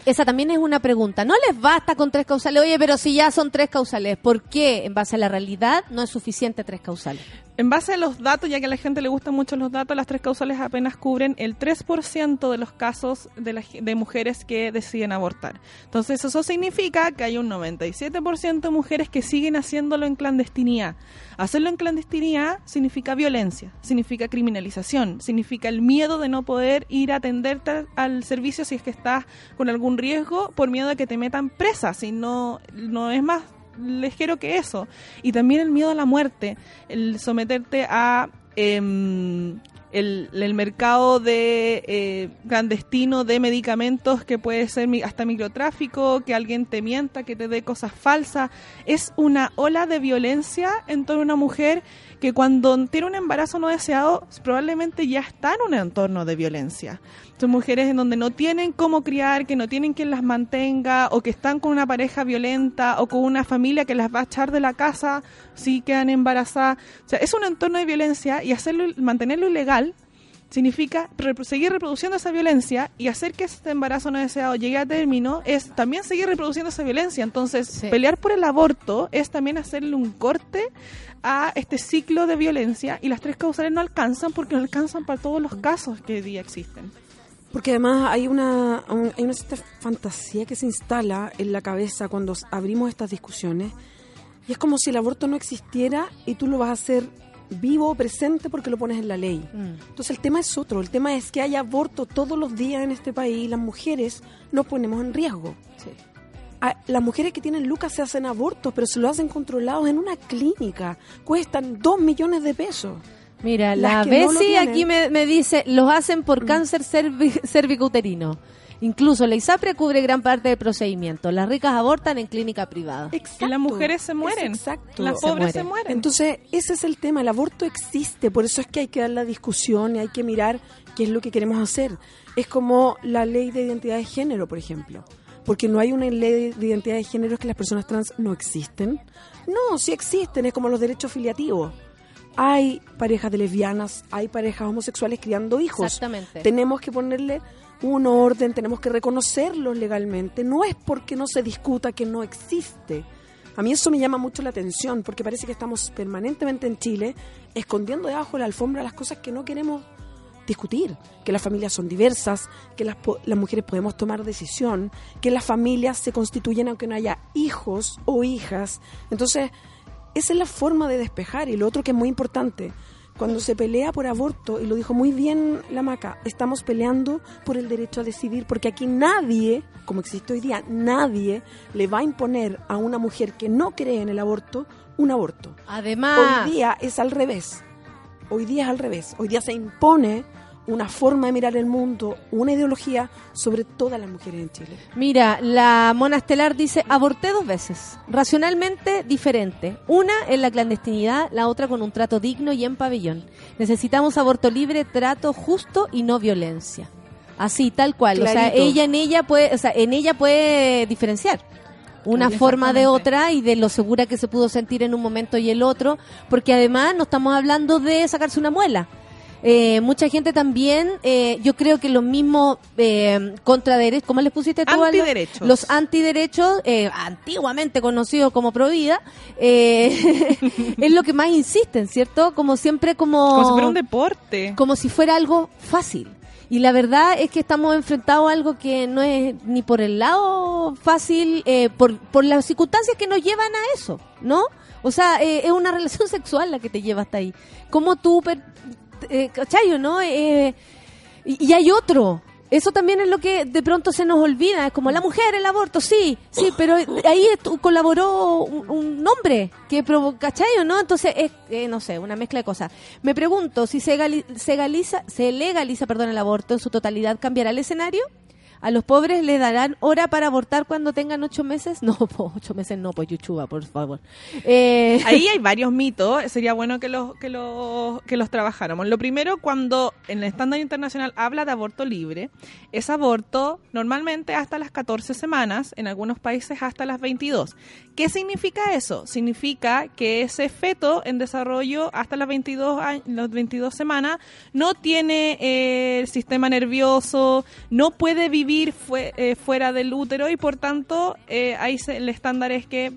Esa también es una pregunta. No les basta con tres causales. Oye, pero si ya son tres causales, ¿por qué en base a la realidad no es suficiente tres causales? En base a los datos, ya que a la gente le gustan mucho los datos, las tres causales apenas cubren el 3% de los casos de, de mujeres que deciden abortar. Entonces, eso significa que hay un 97% de mujeres que siguen haciéndolo en clandestinidad. Hacerlo en clandestinidad significa violencia, significa criminalización, significa el miedo de no poder ir a atenderte al servicio si es que estás con algún riesgo por miedo de que te metan presa, si no, no es más ligero que eso. Y también el miedo a la muerte, el someterte a em, el, el mercado de eh, clandestino de medicamentos que puede ser hasta microtráfico, que alguien te mienta, que te dé cosas falsas. Es una ola de violencia en torno a una mujer que cuando tiene un embarazo no deseado probablemente ya está en un entorno de violencia. Son mujeres en donde no tienen cómo criar, que no tienen quien las mantenga, o que están con una pareja violenta, o con una familia que las va a echar de la casa si quedan embarazadas. O sea, es un entorno de violencia y hacerlo, mantenerlo ilegal significa repro- seguir reproduciendo esa violencia y hacer que este embarazo no deseado llegue a término es también seguir reproduciendo esa violencia. Entonces, Sí. pelear por el aborto es también hacerle un corte a este ciclo de violencia y las tres causales no alcanzan porque no alcanzan para todos los casos que hoy día existen. Porque además hay una, un- hay una cierta fantasía que se instala en la cabeza cuando abrimos estas discusiones. Y es como si el aborto no existiera y tú lo vas a hacer vivo o presente porque lo pones en la ley. Entonces el tema es otro. El tema es que hay aborto todos los días en este país y las mujeres nos ponemos en riesgo. Ah, Las mujeres que tienen lucas se hacen abortos, pero se lo hacen controlados en una clínica. Cuestan dos millones de pesos. Mira, Las la no Bessie tienen. aquí me, me dice, los hacen por cáncer cervi- cervicouterino. Incluso la ISAPRE cubre gran parte del procedimiento. Las ricas abortan en clínica privada. Exacto. Y las mujeres se mueren. Es exacto. Las pobres se mueren. mueren. Entonces, ese es el tema, el aborto existe, por eso es que hay que dar la discusión y hay que mirar qué es lo que queremos hacer. Es como la ley de identidad de género, por ejemplo. Porque no hay una ley de identidad de género es que las personas trans no existen. No, sí existen, es como los derechos filiativos. Hay parejas de lesbianas, hay parejas homosexuales criando hijos. Exactamente. Tenemos que ponerle un orden, tenemos que reconocerlos legalmente. No es porque no se discuta que no existe. A mí eso me llama mucho la atención porque parece que estamos permanentemente en Chile escondiendo debajo de la alfombra las cosas que no queremos discutir, que las familias son diversas, que las, las mujeres podemos tomar decisión, que las familias se constituyen aunque no haya hijos o hijas. Entonces, esa es la forma de despejar. Y lo otro que es muy importante, cuando se pelea por aborto, y lo dijo muy bien la Maca, estamos peleando por el derecho a decidir, porque aquí nadie, como existe hoy día, nadie le va a imponer a una mujer que no cree en el aborto un aborto. Además, Hoy día es al revés. Hoy día es al revés. Hoy día se impone una forma de mirar el mundo, una ideología sobre todas las mujeres en Chile. Mira, la Mona Estelar dice, aborté dos veces, racionalmente diferente. Una en la clandestinidad, la otra con un trato digno y en pabellón. Necesitamos aborto libre, trato justo y no violencia. Así, tal cual. O sea, ella en ella puede, o sea, en ella puede diferenciar una forma de otra y de lo segura que se pudo sentir en un momento y el otro, porque además no estamos hablando de sacarse una muela. Eh, mucha gente también, eh, yo creo que los mismos eh, contraderechos, ¿cómo les pusiste tú? Antiderechos. Los antiderechos, eh, antiguamente conocidos como Provida, eh, es lo que más insisten, ¿cierto? Como siempre, como... Como si fuera un deporte. como si fuera algo fácil. Y la verdad es que estamos enfrentados a algo que no es ni por el lado fácil, eh, por, por las circunstancias que nos llevan a eso, ¿no? O sea, eh, es una relación sexual la que te lleva hasta ahí. Como tú, per- eh, ¿cachayo, no? Eh, y, y hay otro. Eso también es lo que de pronto se nos olvida. Es como la mujer, el aborto, sí, sí, pero ahí colaboró un, un hombre que provocó, ¿cachai o no? Entonces, es, eh, no sé, una mezcla de cosas. Me pregunto, si se, se, legaliza, se legaliza perdón, el aborto en su totalidad, ¿cambiará el escenario? ¿A los pobres le darán hora para abortar cuando tengan ocho meses? No, po, ocho meses no, pues Yuchuba, por favor. Eh, Ahí hay varios mitos, sería bueno que los, que los, que los trabajáramos. Lo primero, cuando en el estándar internacional habla de aborto libre, es aborto normalmente hasta las 14 semanas, en algunos países hasta las 22. ¿Qué significa eso? Significa que ese feto en desarrollo hasta las 22, años, las 22 semanas no tiene eh, el sistema nervioso, no puede vivir fue- eh, fuera del útero y por tanto eh, ahí se- el estándar es que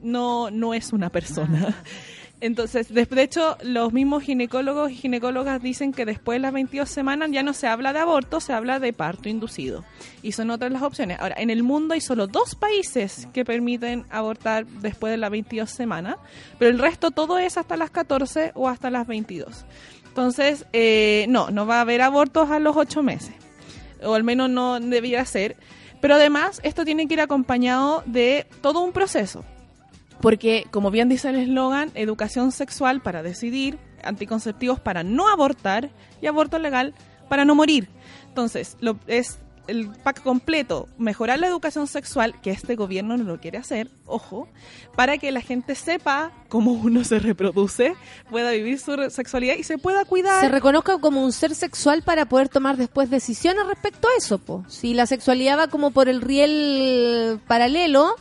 no, no es una persona. Entonces, de, de hecho, los mismos ginecólogos y ginecólogas dicen que después de las 22 semanas ya no se habla de aborto, se habla de parto inducido. Y son otras las opciones. Ahora, en el mundo hay solo dos países que permiten abortar después de las 22 semanas, pero el resto todo es hasta las 14 o hasta las 22. Entonces, eh, no, no va a haber abortos a los 8 meses o al menos no debiera ser. Pero además, esto tiene que ir acompañado de todo un proceso. Porque, como bien dice el eslogan, educación sexual para decidir, anticonceptivos para no abortar y aborto legal para no morir. Entonces, lo, es el pack completo, mejorar la educación sexual, que este gobierno no lo quiere hacer, ojo, para que la gente sepa cómo uno se reproduce, pueda vivir su sexualidad y se pueda cuidar. se reconozca como un ser sexual para poder tomar después decisiones respecto a eso, po. Si la sexualidad va como por el riel paralelo,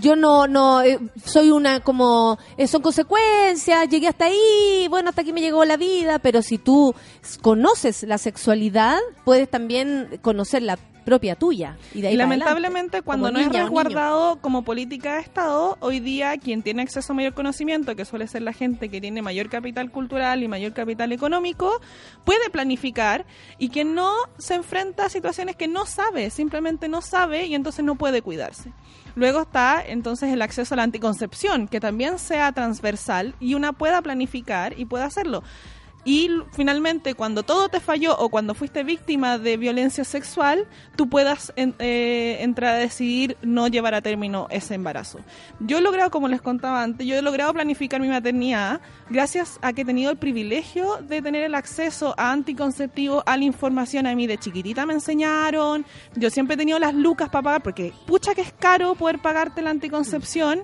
yo no no eh, soy una como eh, son consecuencias, llegué hasta ahí, bueno, hasta aquí me llegó la vida, pero si tú conoces la sexualidad, puedes también conocer la propia tuya y de ahí Y lamentablemente, adelante, cuando no es niña resguardado como política de Estado, hoy día quien tiene acceso a mayor conocimiento, que suele ser la gente que tiene mayor capital cultural y mayor capital económico, puede planificar y quien no se enfrenta a situaciones que no sabe, simplemente no sabe y entonces no puede cuidarse. Luego está entonces el acceso a la anticoncepción, que también sea transversal y una pueda planificar y pueda hacerlo. Y finalmente, cuando todo te falló o cuando fuiste víctima de violencia sexual, tú puedas en- eh, entrar a decidir no llevar a término ese embarazo. Yo he logrado, como les contaba antes, yo he logrado planificar mi maternidad gracias a que he tenido el privilegio de tener el acceso a anticonceptivos, a la información. A mí de chiquitita me enseñaron, yo siempre he tenido las lucas para pagar, porque pucha que es caro poder pagarte la anticoncepción.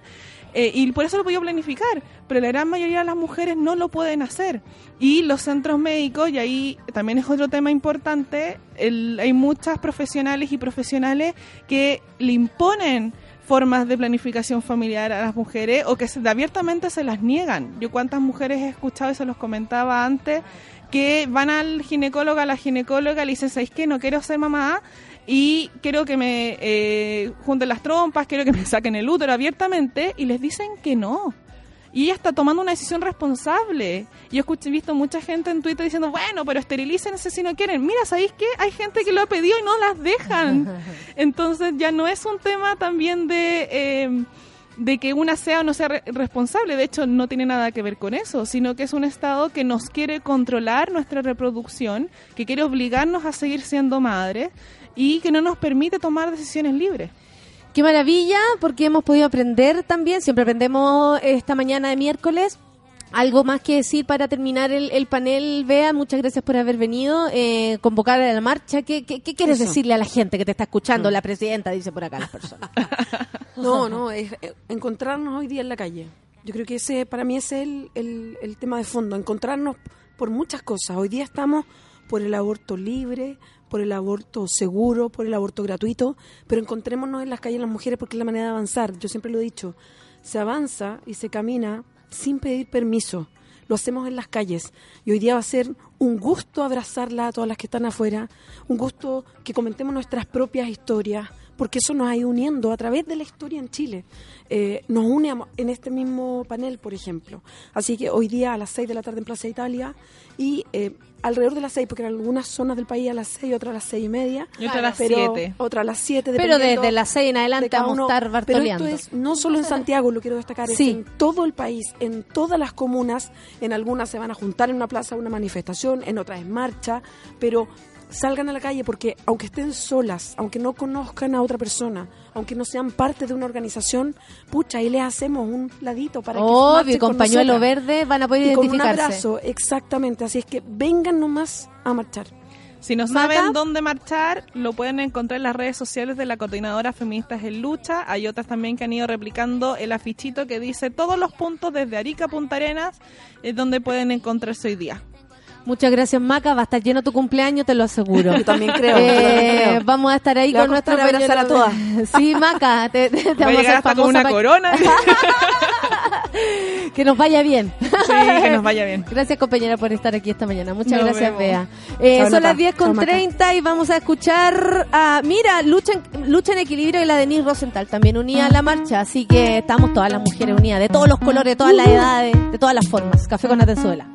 Eh, y por eso lo he podido planificar, pero la gran mayoría de las mujeres no lo pueden hacer. Y los centros médicos, y ahí también es otro tema importante, el- hay muchas profesionales y profesionales que le imponen formas de planificación familiar a las mujeres o que se- abiertamente se las niegan. Yo cuántas mujeres he escuchado y se los comentaba antes que van al ginecólogo, a la ginecóloga, le dicen, ¿sabéis qué? No quiero ser mamá y quiero que me eh, junten las trompas, quiero que me saquen el útero abiertamente y les dicen que no. Y ella está tomando una decisión responsable. Yo escuché, he visto mucha gente en Twitter diciendo, bueno, pero esterilícense si no quieren. Mira, ¿sabéis qué? Hay gente que lo ha pedido y no las dejan. Entonces ya no es un tema también de... eh, de que una sea o no sea re- responsable, de hecho no tiene nada que ver con eso, sino que es un Estado que nos quiere controlar nuestra reproducción, que quiere obligarnos a seguir siendo madres y que no nos permite tomar decisiones libres. Qué maravilla, porque hemos podido aprender también, siempre aprendemos esta mañana de miércoles, Algo más que decir para terminar el, el panel, Bea, muchas gracias por haber venido, eh, convocar a la marcha. ¿Qué, qué, qué quieres Eso. decirle a la gente que te está escuchando? Mm. La presidenta dice por acá las personas. No, no, es eh, encontrarnos hoy día en la calle. Yo creo que ese, para mí ese es el, el- el tema de fondo, encontrarnos por muchas cosas. Hoy día estamos por el aborto libre, por el aborto seguro, por el aborto gratuito, pero encontrémonos en las calles las mujeres porque es la manera de avanzar. Yo siempre lo he dicho, se avanza y se camina sin pedir permiso. Lo hacemos en las calles y hoy día va a ser un gusto abrazarla a todas las que están afuera, un gusto que comentemos nuestras propias historias, porque eso nos ha ido uniendo a través de la historia en Chile. Eh, nos une en este mismo panel, por ejemplo. Así que hoy día a las 6 de la tarde en Plaza Italia y eh, alrededor de las 6, porque en algunas zonas del país a las 6, otras a las 6 y media. Y otra a las pero- 7. Otra a las 7. Pero desde las seis en de adelante vamos a estar Pero bartoleando. esto es no solo en Santiago, lo quiero destacar, Sí. es en todo el país, en todas las comunas, en algunas se van a juntar en una plaza, una manifestación, en otras en marcha, pero salgan a la calle porque aunque estén solas, aunque no conozcan a otra persona, aunque no sean parte de una organización, pucha, ahí les hacemos un ladito para que Obvio, marchen y con con pañuelo nosotras. verde van a poder y con un identificarse. abrazo, exactamente, así es que vengan nomás a marchar. Si no saben dónde marchar, lo pueden encontrar en las redes sociales de la Coordinadora Feministas en Lucha. Hay otras también que han ido replicando el afichito que dice todos los puntos desde Arica a Punta Arenas, es donde pueden encontrarse hoy día. Muchas gracias, Maca. Va a estar lleno tu cumpleaños, te lo aseguro. Yo también creo, Eh, creo. Vamos a estar ahí Le con costar abrazar a todas. Sí, Maca, te, te- te vamos a hacer hasta con una corona. Que nos vaya bien. Sí, que nos vaya bien. Gracias, compañera, por estar aquí esta mañana. Muchas Nos gracias, vemos. Bea. Eh, son Nata. las 10 con Maca. 30 y vamos a escuchar a. Mira, lucha en, lucha en equilibrio y la Denise Rosenthal también unida a la marcha. Así que estamos todas las mujeres unidas, de todos los colores, de todas las edades, de todas las formas. Café con Atenzuela.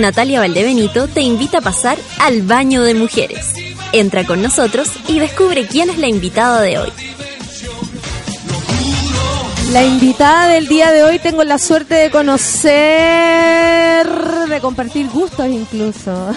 Natalia Valdebenito te invita a pasar al baño de mujeres. Entra con nosotros y descubre quién es la invitada de hoy. La invitada del día de hoy tengo la suerte de conocer, de compartir gustos incluso.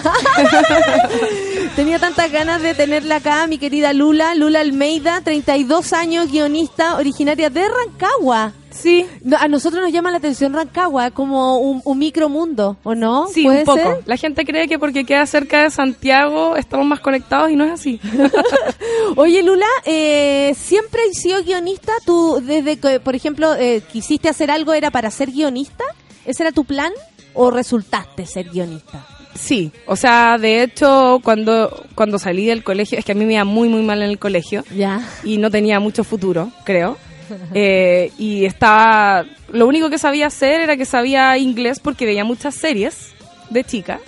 Tenía tantas ganas de tenerla acá, mi querida Lula, Lula Almeida, 32 años, guionista, originaria de Rancagua. Sí. No, A nosotros nos llama la atención Rancagua, como un, un micromundo, ¿o no? Sí, ¿Puede un poco. ser? La gente cree que porque queda cerca de Santiago estamos más conectados y no es así. Oye, Lula, eh, ¿siempre has sido guionista? ¿Tú, desde que, por ejemplo, eh, quisiste hacer algo, era para ser guionista? ¿Ese era tu plan? ¿O resultaste ser guionista? Sí, o sea, de hecho, cuando, cuando salí del colegio, es que a mí me iba muy, muy mal en el colegio Ya. y no tenía mucho futuro, creo. Eh, y estaba. Lo único que sabía hacer era que sabía inglés porque veía muchas series de chica.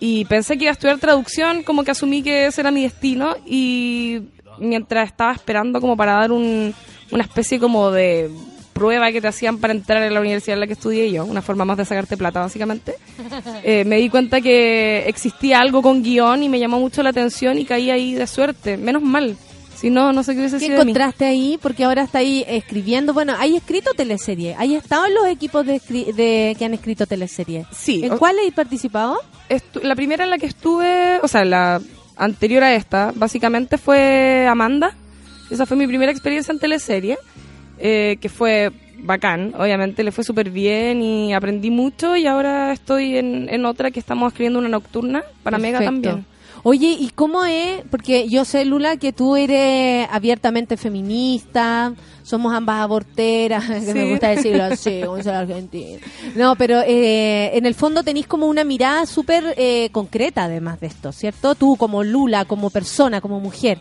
Y pensé que iba a estudiar traducción, como que asumí que ese era mi destino. Y mientras estaba esperando, como para dar un, una especie como de prueba que te hacían para entrar en la universidad en la que estudié yo, una forma más de sacarte plata, básicamente. Eh, me di cuenta que existía algo con guion y me llamó mucho la atención y caí ahí de suerte. Menos mal. Si no, no sé qué hubiese ¿Qué sido de mí. encontraste ahí? Porque ahora está ahí escribiendo. Bueno, ¿hay escrito teleserie? ¿Hay estado en los equipos de, que han escrito teleserie? Sí. ¿En cuál hay participado? Estu- la primera en la que estuve, o sea, la anterior a esta, básicamente fue Amanda. Esa fue mi primera experiencia en teleserie, eh, que fue bacán, obviamente, le fue súper bien y aprendí mucho y ahora estoy en, en otra que estamos escribiendo una nocturna para Mega también. Oye, ¿y cómo es? Porque yo sé, Lula, que tú eres abiertamente feminista, somos ambas aborteras, que Sí. me gusta decirlo así, como soy argentina. No, pero eh, en el fondo tenéis como una mirada súper eh, concreta además de esto, ¿cierto? Tú como Lula, como persona, como mujer.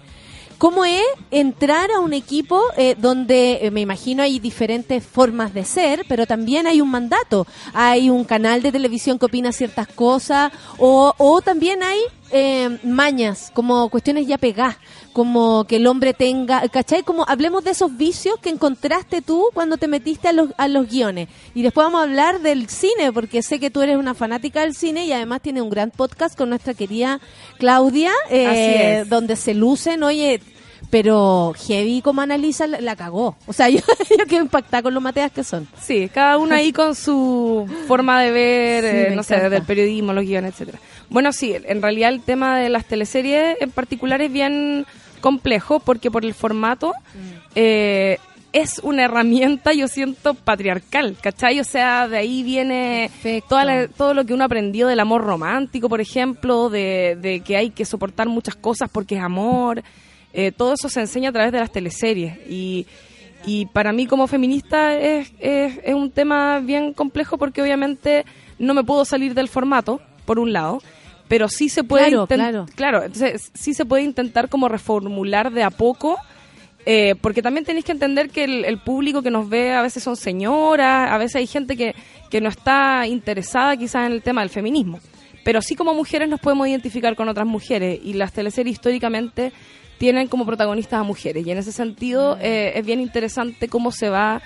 ¿Cómo es entrar a un equipo eh, donde eh, me imagino hay diferentes formas de ser, pero también hay un mandato? Hay un canal de televisión que opina ciertas cosas o, o también hay eh, mañas, como cuestiones ya pegadas, como que el hombre tenga, ¿cachai? Como hablemos de esos vicios que encontraste tú cuando te metiste a los, a los guiones. Y después vamos a hablar del cine, porque sé que tú eres una fanática del cine y además tienes un gran podcast con nuestra querida Claudia, eh, donde se lucen, oye, pero heavy como analiza la, la cagó. O sea, yo, yo quedo impactada con lo mateas que son. Sí, cada uno ahí con su forma de ver, Sí, eh, no sé, encanta. del periodismo, los guiones, etcétera. Bueno, sí, en realidad el tema de las teleseries en particular es bien complejo porque por el formato eh, es una herramienta, yo siento, patriarcal, ¿cachai? O sea, de ahí viene toda la- todo lo que uno aprendió del amor romántico, por ejemplo, de, de que hay que soportar muchas cosas porque es amor. Eh, todo eso se enseña a través de las teleseries y, y para mí como feminista es, es, es un tema bien complejo porque obviamente no me puedo salir del formato, por un lado, pero sí se puede Claro, inten- claro. entonces sí se puede intentar como reformular de a poco eh, porque también tenéis que entender que el, el público que nos ve a veces son señoras, a veces hay gente que, que no está interesada quizás en el tema del feminismo. Pero sí como mujeres nos podemos identificar con otras mujeres y las teleseries históricamente tienen como protagonistas a mujeres. Y en ese sentido eh, es bien interesante cómo se va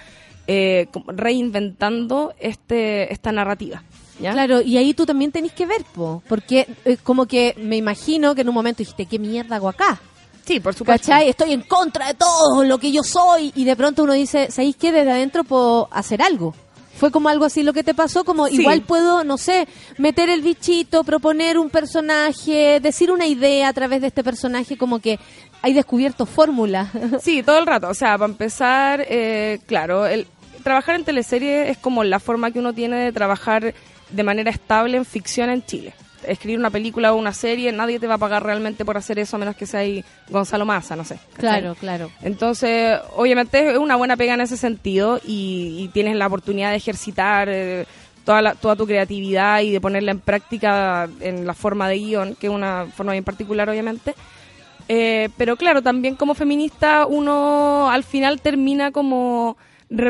eh, reinventando este esta narrativa. ¿ya? Claro, y ahí tú también tenés que ver, po, porque eh, como que me imagino que en un momento dijiste, ¿qué mierda hago acá? Sí, por supuesto. ¿Cachai? Estoy en contra de todo lo que yo soy y de pronto uno dice, ¿sabéis qué? Desde adentro puedo hacer algo. Fue como algo así lo que te pasó, como Sí. igual puedo, no sé, meter el bichito, proponer un personaje, decir una idea a través de este personaje, como que hay descubierto fórmula. Sí, todo el rato. O sea, para empezar, eh, claro, el, trabajar en teleserie es como la forma que uno tiene de trabajar de manera estable en ficción en Chile. Escribir una película o una serie, nadie te va a pagar realmente por hacer eso a menos que sea ahí Gonzalo Massa, no sé. claro, claro. Entonces, obviamente es una buena pega en ese sentido y, y tienes la oportunidad de ejercitar eh, toda, la- toda tu creatividad y de ponerla en práctica en la forma de guion, que es una forma bien particular, obviamente. Eh, pero claro, también como feminista uno al final termina como,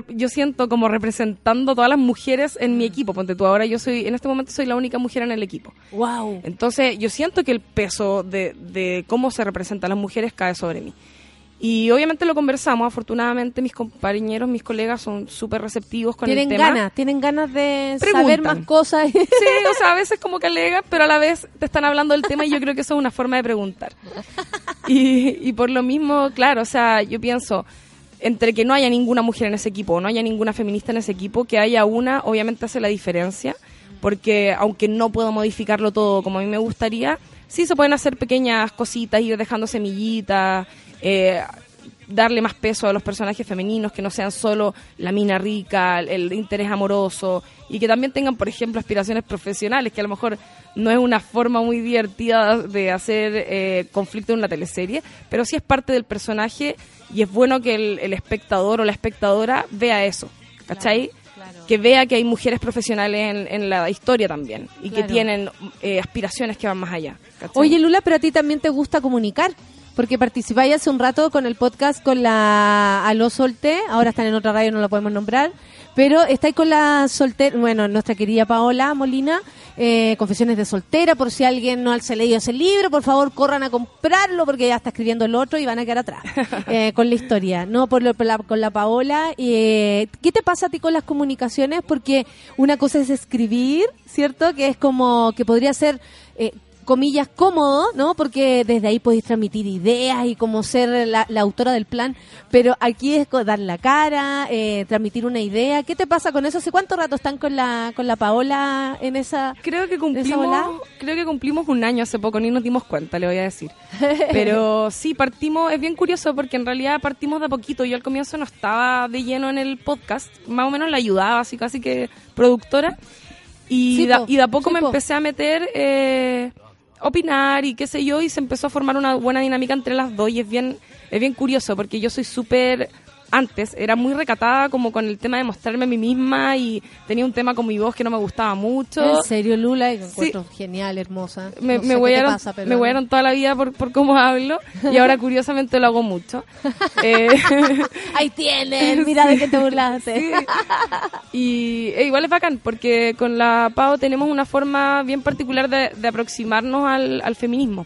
yo siento como representando a todas las mujeres en mi equipo. Ponte tú, ahora yo soy, en este momento soy la única mujer en el equipo. Wow. Entonces yo siento que el peso de, de cómo se representan las mujeres cae sobre mí. Y obviamente lo conversamos, afortunadamente mis compañeros, mis colegas son súper receptivos con Tienen el tema. ganas, tienen ganas de Preguntan. saber más cosas. Sí, o sea, a veces como que alegan, pero a la vez te están hablando del tema y yo creo que eso es una forma de preguntar. Y, y por lo mismo, claro, o sea, yo pienso, entre que no haya ninguna mujer en ese equipo no haya ninguna feminista en ese equipo, que haya una, obviamente hace la diferencia, porque aunque no puedo modificarlo todo como a mí me gustaría, sí se pueden hacer pequeñas cositas, ir dejando semillitas, eh, darle más peso a los personajes femeninos, que no sean solo la mina rica, el, interés amoroso, y que también tengan, por ejemplo, aspiraciones profesionales, que a lo mejor no es una forma muy divertida de hacer eh, conflicto en una teleserie, pero sí es parte del personaje y es bueno que el, el espectador o la espectadora vea eso, ¿cachai? Que vea que hay mujeres profesionales en, en la historia también y que tienen eh, aspiraciones que van más allá. ¿cachai? Oye, Lula, pero a ti también te gusta comunicar. Porque participáis hace un rato con el podcast con la Aló Solté, ahora están en otra radio, no la podemos nombrar, pero estáis con la soltera, bueno, nuestra querida Paola Molina, eh, Confesiones de Soltera, por si alguien no se ha leído ese libro, por favor corran a comprarlo porque ya está escribiendo el otro y van a quedar atrás eh, con la historia, no por, lo- por la- con la Paola. eh, ¿Qué te pasa a ti con las comunicaciones? Porque una cosa es escribir, ¿cierto? Que es como que podría ser... eh, comillas, cómodo, ¿no? Porque desde ahí podéis transmitir ideas y como ser la, la autora del plan, pero aquí es dar la cara, eh, transmitir una idea. ¿Qué te pasa con eso? ¿Hace cuánto rato están con la, con la Paola en esa... Creo que cumplimos, creo que cumplimos un año hace poco, ni nos dimos cuenta, le voy a decir. Pero sí, partimos, es bien curioso porque en realidad partimos de a poquito. Yo al comienzo no estaba de lleno en el podcast, más o menos la ayudaba, así casi que productora. Y, Sí, y de a poco sí, me empecé a meter, eh, opinar y qué sé yo, y se empezó a formar una buena dinámica entre las dos. Y es bien, es bien curioso porque yo soy súper antes era muy recatada como con el tema de mostrarme a mí misma y tenía un tema con mi voz que no me gustaba mucho. En serio, Lula, y me encuentro genial, hermosa. Me, No me pasa, toda la vida por, por cómo hablo y ahora curiosamente lo hago mucho. Eh, Ahí tienen, mira de qué te burlaste. y e igual es bacán porque con la PAO tenemos una forma bien particular de, de aproximarnos al, al feminismo,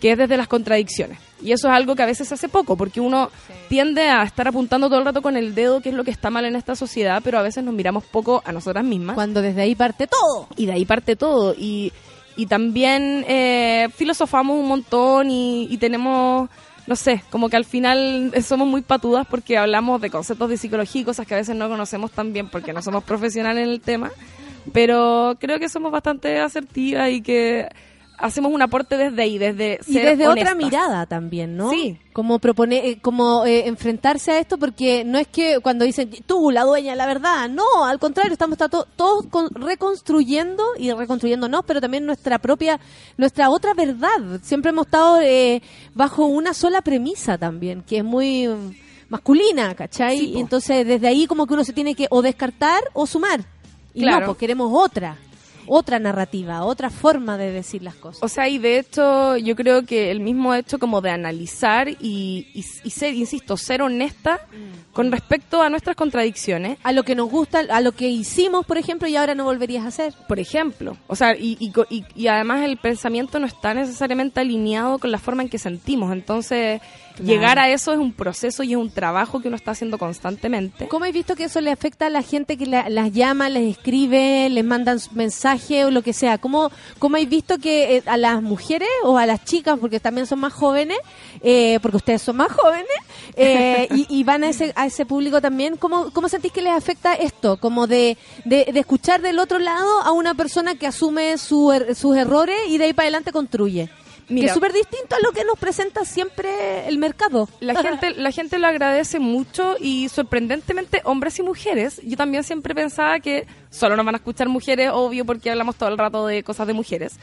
que es desde las contradicciones. Y eso es algo que a veces se hace poco, porque uno tiende a estar apuntando todo el rato con el dedo qué es lo que está mal en esta sociedad, pero a veces nos miramos poco a nosotras mismas. Cuando desde ahí parte todo. Y de ahí parte todo. Y, y también eh, filosofamos un montón y, y tenemos, no sé, como que al final somos muy patudas porque hablamos de conceptos de psicología y cosas que a veces no conocemos tan bien porque no somos profesionales en el tema. Pero creo que somos bastante asertivas y que hacemos un aporte desde ahí, desde Y desde otra mirada también, ¿no? Sí. Como proponer, eh, como eh, enfrentarse a esto, porque no es que cuando dicen tú, la dueña, la verdad, no, al contrario, estamos ta- to- todos con- reconstruyendo y reconstruyéndonos, pero también nuestra propia, nuestra otra verdad. Siempre hemos estado eh, bajo una sola premisa también, que es muy masculina, ¿cachai? Sí, y entonces desde ahí como que uno se tiene que o descartar o sumar. Y Claro. no, pues queremos otra, otra narrativa, otra forma de decir las cosas. O sea, y de hecho, yo creo que el mismo hecho como de analizar y, y, y ser, insisto, ser honesta con respecto a nuestras contradicciones. a lo que nos gusta, a lo que hicimos, por ejemplo, y ahora no volverías a hacer. Por ejemplo, o sea, y, y, co- y- y además el pensamiento no está necesariamente alineado con la forma en que sentimos. Entonces, Claro. llegar a eso es un proceso y es un trabajo que uno está haciendo constantemente. ¿Cómo has visto que eso le afecta a la gente que la- las llama, les escribe, les mandan mensajes o lo que sea? ¿Cómo, cómo has visto que eh, a las mujeres o a las chicas, porque también son más jóvenes, eh, porque ustedes son más jóvenes, eh, y, y van a ese, a ese público también, ¿cómo, cómo sentís que les afecta esto? Como de, de, de escuchar del otro lado a una persona que asume su er- sus errores y de ahí para adelante construye. Que es súper distinto a lo que nos presenta siempre el mercado. La gente, la gente lo agradece mucho y sorprendentemente hombres y mujeres. Yo también siempre pensaba que solo nos van a escuchar mujeres, obvio, porque hablamos todo el rato de cosas de mujeres.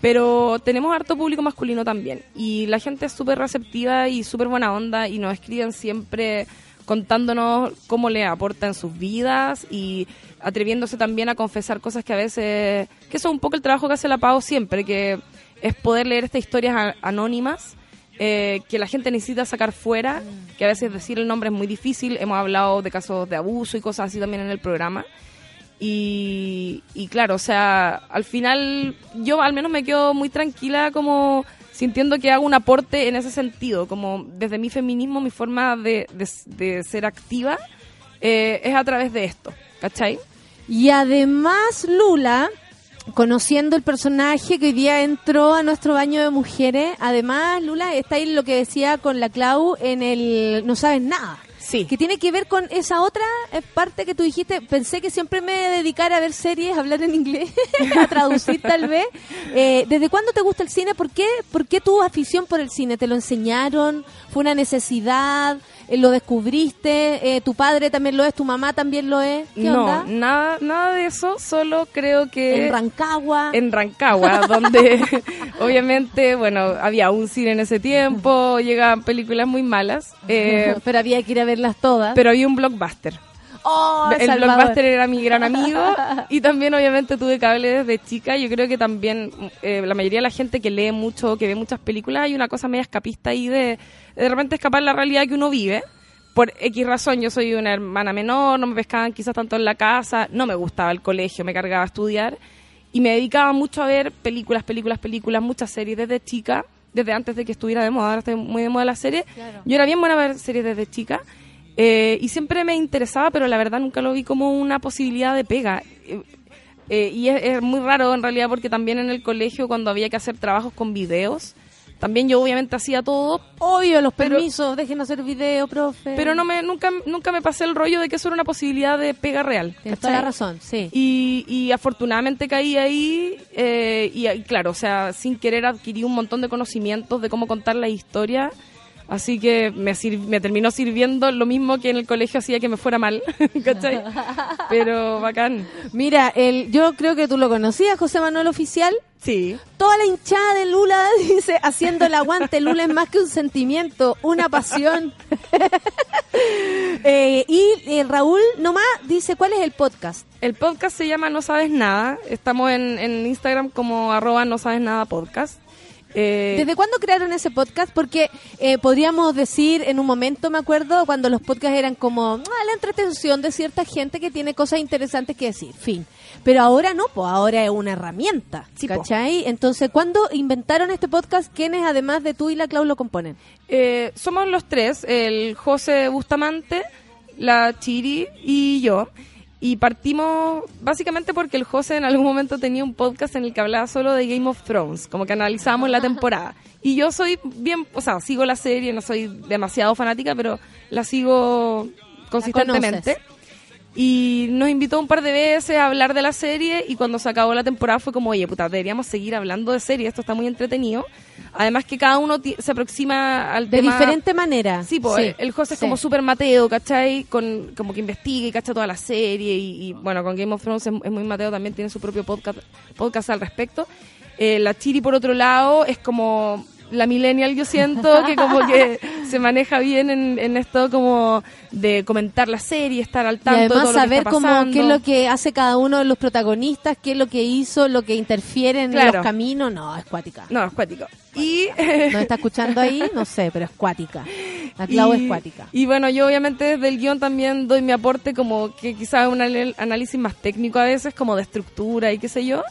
Pero tenemos harto público masculino también. Y la gente es súper receptiva y súper buena onda y nos escriben siempre contándonos cómo le aporta en sus vidas y atreviéndose también a confesar cosas que a veces... que eso es un poco el trabajo que hace la PAO siempre, que es poder leer estas historias anónimas eh, que la gente necesita sacar fuera, que a veces decir el nombre es muy difícil. Hemos hablado de casos de abuso y cosas así también en el programa. Y, y claro, o sea, al final yo al menos me quedo muy tranquila como sintiendo que hago un aporte en ese sentido, como desde mi feminismo, mi forma de, de- de ser activa eh, es a través de esto, ¿cachai? Y además, Lula, conociendo el personaje que hoy día entró a nuestro baño de mujeres, además, Lula, está ahí lo que decía con la Clau en el No sabes nada. Sí. Que tiene que ver con esa otra eh, parte que tú dijiste. Pensé que siempre me dedicara a ver series, a hablar en inglés, a traducir tal vez. Eh, ¿Desde cuándo te gusta el cine? ¿Por qué, ¿Por qué tu afición por el cine? ¿Te lo enseñaron? ¿Fue una necesidad? Eh, ¿Lo descubriste? Eh, ¿Tu padre también lo es? ¿Tu mamá también lo es? ¿Qué no, onda? nada, nada de eso, solo creo que... En Rancagua. en Rancagua, donde obviamente, bueno, había un cine en ese tiempo, llegaban películas muy malas, eh, pero había que ir a verlas todas. pero había un blockbuster. ¡Oh, el Salvador! blockbuster era mi gran amigo y también obviamente tuve cable desde chica. Yo creo que también eh, la mayoría de la gente que lee mucho, que ve muchas películas, hay una cosa media escapista ahí de de repente escapar la realidad que uno vive. Por X razón, yo soy una hermana menor, no me pescaban quizás tanto en la casa, no me gustaba el colegio, me cargaba a estudiar y me dedicaba mucho a ver películas, películas, películas, muchas series desde chica, desde antes de que estuviera de moda, ahora está muy de moda la serie. Yo era bien buena a ver series desde chica eh, y siempre me interesaba, pero la verdad nunca lo vi como una posibilidad de pega. Eh, eh, y es, es muy raro en realidad porque también en el colegio cuando había que hacer trabajos con videos, también yo obviamente hacía todo, Obvio, los Pero- permisos, dejen hacer video, profe. pero no me nunca nunca me pasé el rollo de que eso era una posibilidad de pega real. Tienes la razón, sí. Y, y afortunadamente caí ahí eh, y, y claro, o sea, sin querer adquirí un montón de conocimientos de cómo contar la historia. Así que me, sir- me terminó sirviendo lo mismo que en el colegio hacía que me fuera mal, ¿cachai? Pero bacán. Mira, el, yo creo que tú lo conocías, José Manuel Oficial. Sí. Toda la hinchada de Lula dice, haciendo el aguante, Lula es más que un sentimiento, una pasión. Eh, y eh, Raúl nomás dice, ¿cuál es el podcast? El podcast se llama No Sabes Nada. Estamos en, en Instagram como arroba No Sabes Nada Podcast. Eh, ¿Desde cuándo crearon ese podcast? Porque eh, podríamos decir en un momento, me acuerdo, cuando los podcasts eran como ah, la entretención de cierta gente que tiene cosas interesantes que decir, fin. Pero ahora no, pues ahora es una herramienta, Sí, po. ¿cachai? Entonces, ¿cuándo inventaron este podcast? ¿Quiénes además de tú y la Clau lo componen? Eh, somos los tres, el José Bustamante, la Chiri y yo. Y partimos básicamente porque el José en algún momento tenía un podcast en el que hablaba solo de Game of Thrones, como que analizábamos la temporada. Y yo soy bien, o sea, sigo la serie, no soy demasiado fanática, pero la sigo consistentemente. Y nos invitó un par de veces a hablar de la serie y cuando se acabó la temporada fue como, oye, puta, deberíamos seguir hablando de serie, esto está muy entretenido. Además que cada uno se aproxima al De tema... diferente manera. Sí, pues el José es sí. como súper Mateo, ¿cachai? Con, como que investiga y cacha toda la serie y, y, bueno, con Game of Thrones es, es muy Mateo, también tiene su propio podcast, podcast al respecto. Eh, la Chiri, por otro lado, es como la millennial, yo siento, que como que se maneja bien en, en esto como de comentar la serie, estar al Y tanto de todo lo que saber está cómo, pasando. qué es lo que hace cada uno de los protagonistas, qué es lo que hizo, lo que interfiere en Claro. los caminos. No, es cuática. No, es cuático. Y... ¿No está escuchando ahí? No sé, pero es cuática. La Clau es cuática. Y bueno, yo obviamente desde el guion también doy mi aporte como que quizás un análisis más técnico a veces, como de estructura y qué sé yo,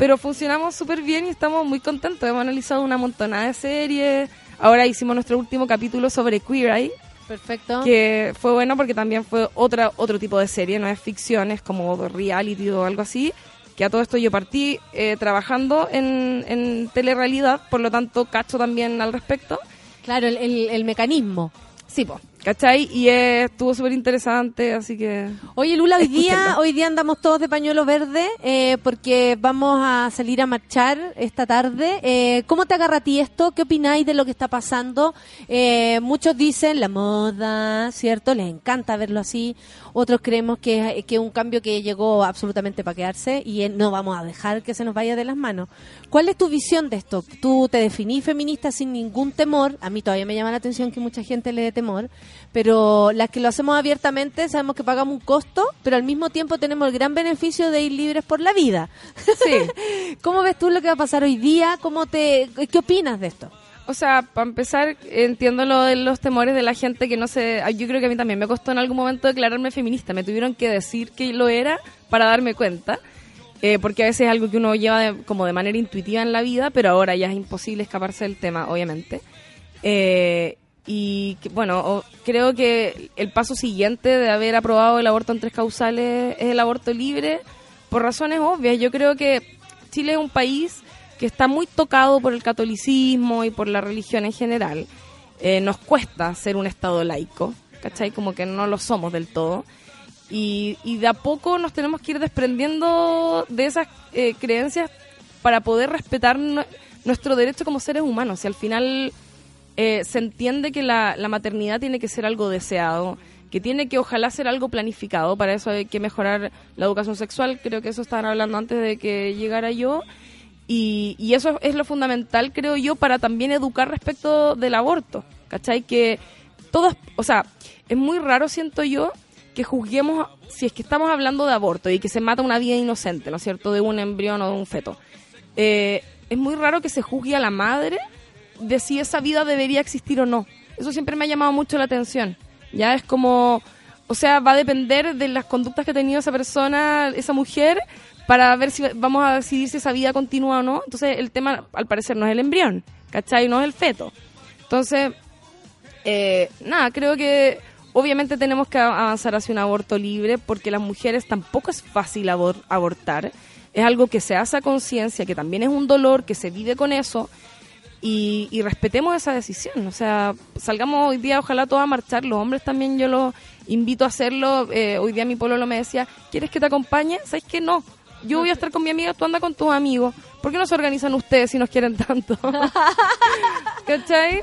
pero funcionamos súper bien y estamos muy contentos. Hemos analizado una montonada de series. Ahora hicimos nuestro último capítulo sobre Queer Eye, Perfecto. que fue bueno porque también fue otra otro tipo de serie, no es ficción, es como reality o algo así. Que a todo esto yo partí eh, trabajando en, en telerrealidad, por lo tanto cacho también al respecto. Claro, el, el- el mecanismo. Sí, po, ¿cachai? Y eh, estuvo súper interesante, así que... Oye, Lula, hoy día, hoy día andamos todos de pañuelo verde eh, porque vamos a salir a marchar esta tarde. Eh, ¿Cómo te agarra a ti esto? ¿Qué opináis de lo que está pasando? Eh, muchos dicen la moda, ¿cierto? Les encanta verlo así. Otros creemos que, que es un cambio que llegó absolutamente para quedarse y eh, no vamos a dejar que se nos vaya de las manos. ¿Cuál es tu visión de esto? ¿Tú te definís feminista sin ningún temor? A mí todavía me llama la atención que mucha gente le dé temor, pero las que lo hacemos abiertamente sabemos que pagamos un costo, pero al mismo tiempo tenemos el gran beneficio de ir libres por la vida. Sí. ¿Cómo ves tú lo que va a pasar hoy día? ¿Cómo te, ¿Qué opinas de esto? O sea, para empezar, entiendo lo de los temores de la gente que no se... Yo creo que a mí también me costó en algún momento declararme feminista. Me tuvieron que decir que lo era para darme cuenta. eh, porque a veces es algo que uno lleva de- como de manera intuitiva en la vida, pero ahora ya es imposible escaparse del tema, obviamente. Eh, y bueno, creo que el paso siguiente de haber aprobado el aborto en tres causales es el aborto libre, por razones obvias. Yo creo que Chile es un país que está muy tocado por el catolicismo y por la religión en general. Eh, nos cuesta ser un Estado laico, ¿cachai? Como que no lo somos del todo. Y, y de a poco nos tenemos que ir desprendiendo de esas eh, creencias para poder respetar nue- nuestro derecho como seres humanos. Y al final eh, se entiende que la, la maternidad tiene que ser algo deseado, que tiene que ojalá ser algo planificado. Para eso hay que mejorar la educación sexual. Creo que eso estaban hablando antes de que llegara yo. Y, y eso es lo fundamental, creo yo, para también educar respecto del aborto. ¿Cachai? Que todas, o sea, es muy raro, siento yo, que juzguemos, si es que estamos hablando de aborto y que se mata una vida inocente, ¿no es cierto?, de un embrión o de un feto. Eh, es muy raro que se juzgue a la madre de si esa vida debería existir o no. Eso siempre me ha llamado mucho la atención. Ya es como, o sea, va a depender de las conductas que ha tenido esa persona, esa mujer, para ver si vamos a decidir si esa vida continúa o no. Entonces, el tema, al parecer, no es el embrión, ¿cachai? No es el feto. Entonces, eh, nada, creo que obviamente tenemos que avanzar hacia un aborto libre porque las mujeres tampoco es fácil abor- abortar. Es algo que se hace a conciencia, que también es un dolor, que se vive con eso. Y, y respetemos esa decisión. O sea, salgamos hoy día, ojalá todos a marchar. Los hombres también yo los invito a hacerlo. Eh, hoy día mi pueblo me decía, ¿quieres que te acompañe? ¿Sabes que no? Yo voy a estar con mi amiga, tú anda con tus amigos. ¿Por qué no se organizan ustedes si nos quieren tanto? ¿Cachai?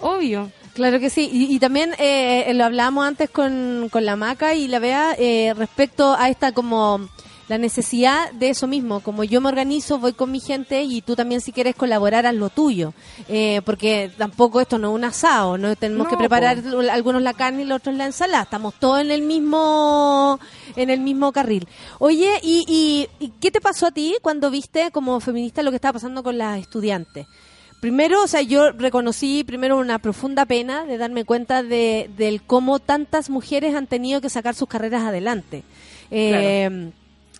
Obvio. Claro que sí, y, y también eh, lo hablábamos antes con, con la Maca y la Bea eh, respecto a esta como la necesidad de eso mismo, como yo me organizo, voy con mi gente y tú también si quieres colaborar haz lo tuyo, eh, porque tampoco esto no es un asado, no tenemos No, que preparar algunos la carne y los otros la ensalada, estamos todos en el mismo en el mismo carril. Oye, ¿y, y, y qué te pasó a ti cuando viste como feminista lo que estaba pasando con las estudiantes? Primero, o sea, yo reconocí primero una profunda pena de darme cuenta de del cómo tantas mujeres han tenido que sacar sus carreras adelante. Eh,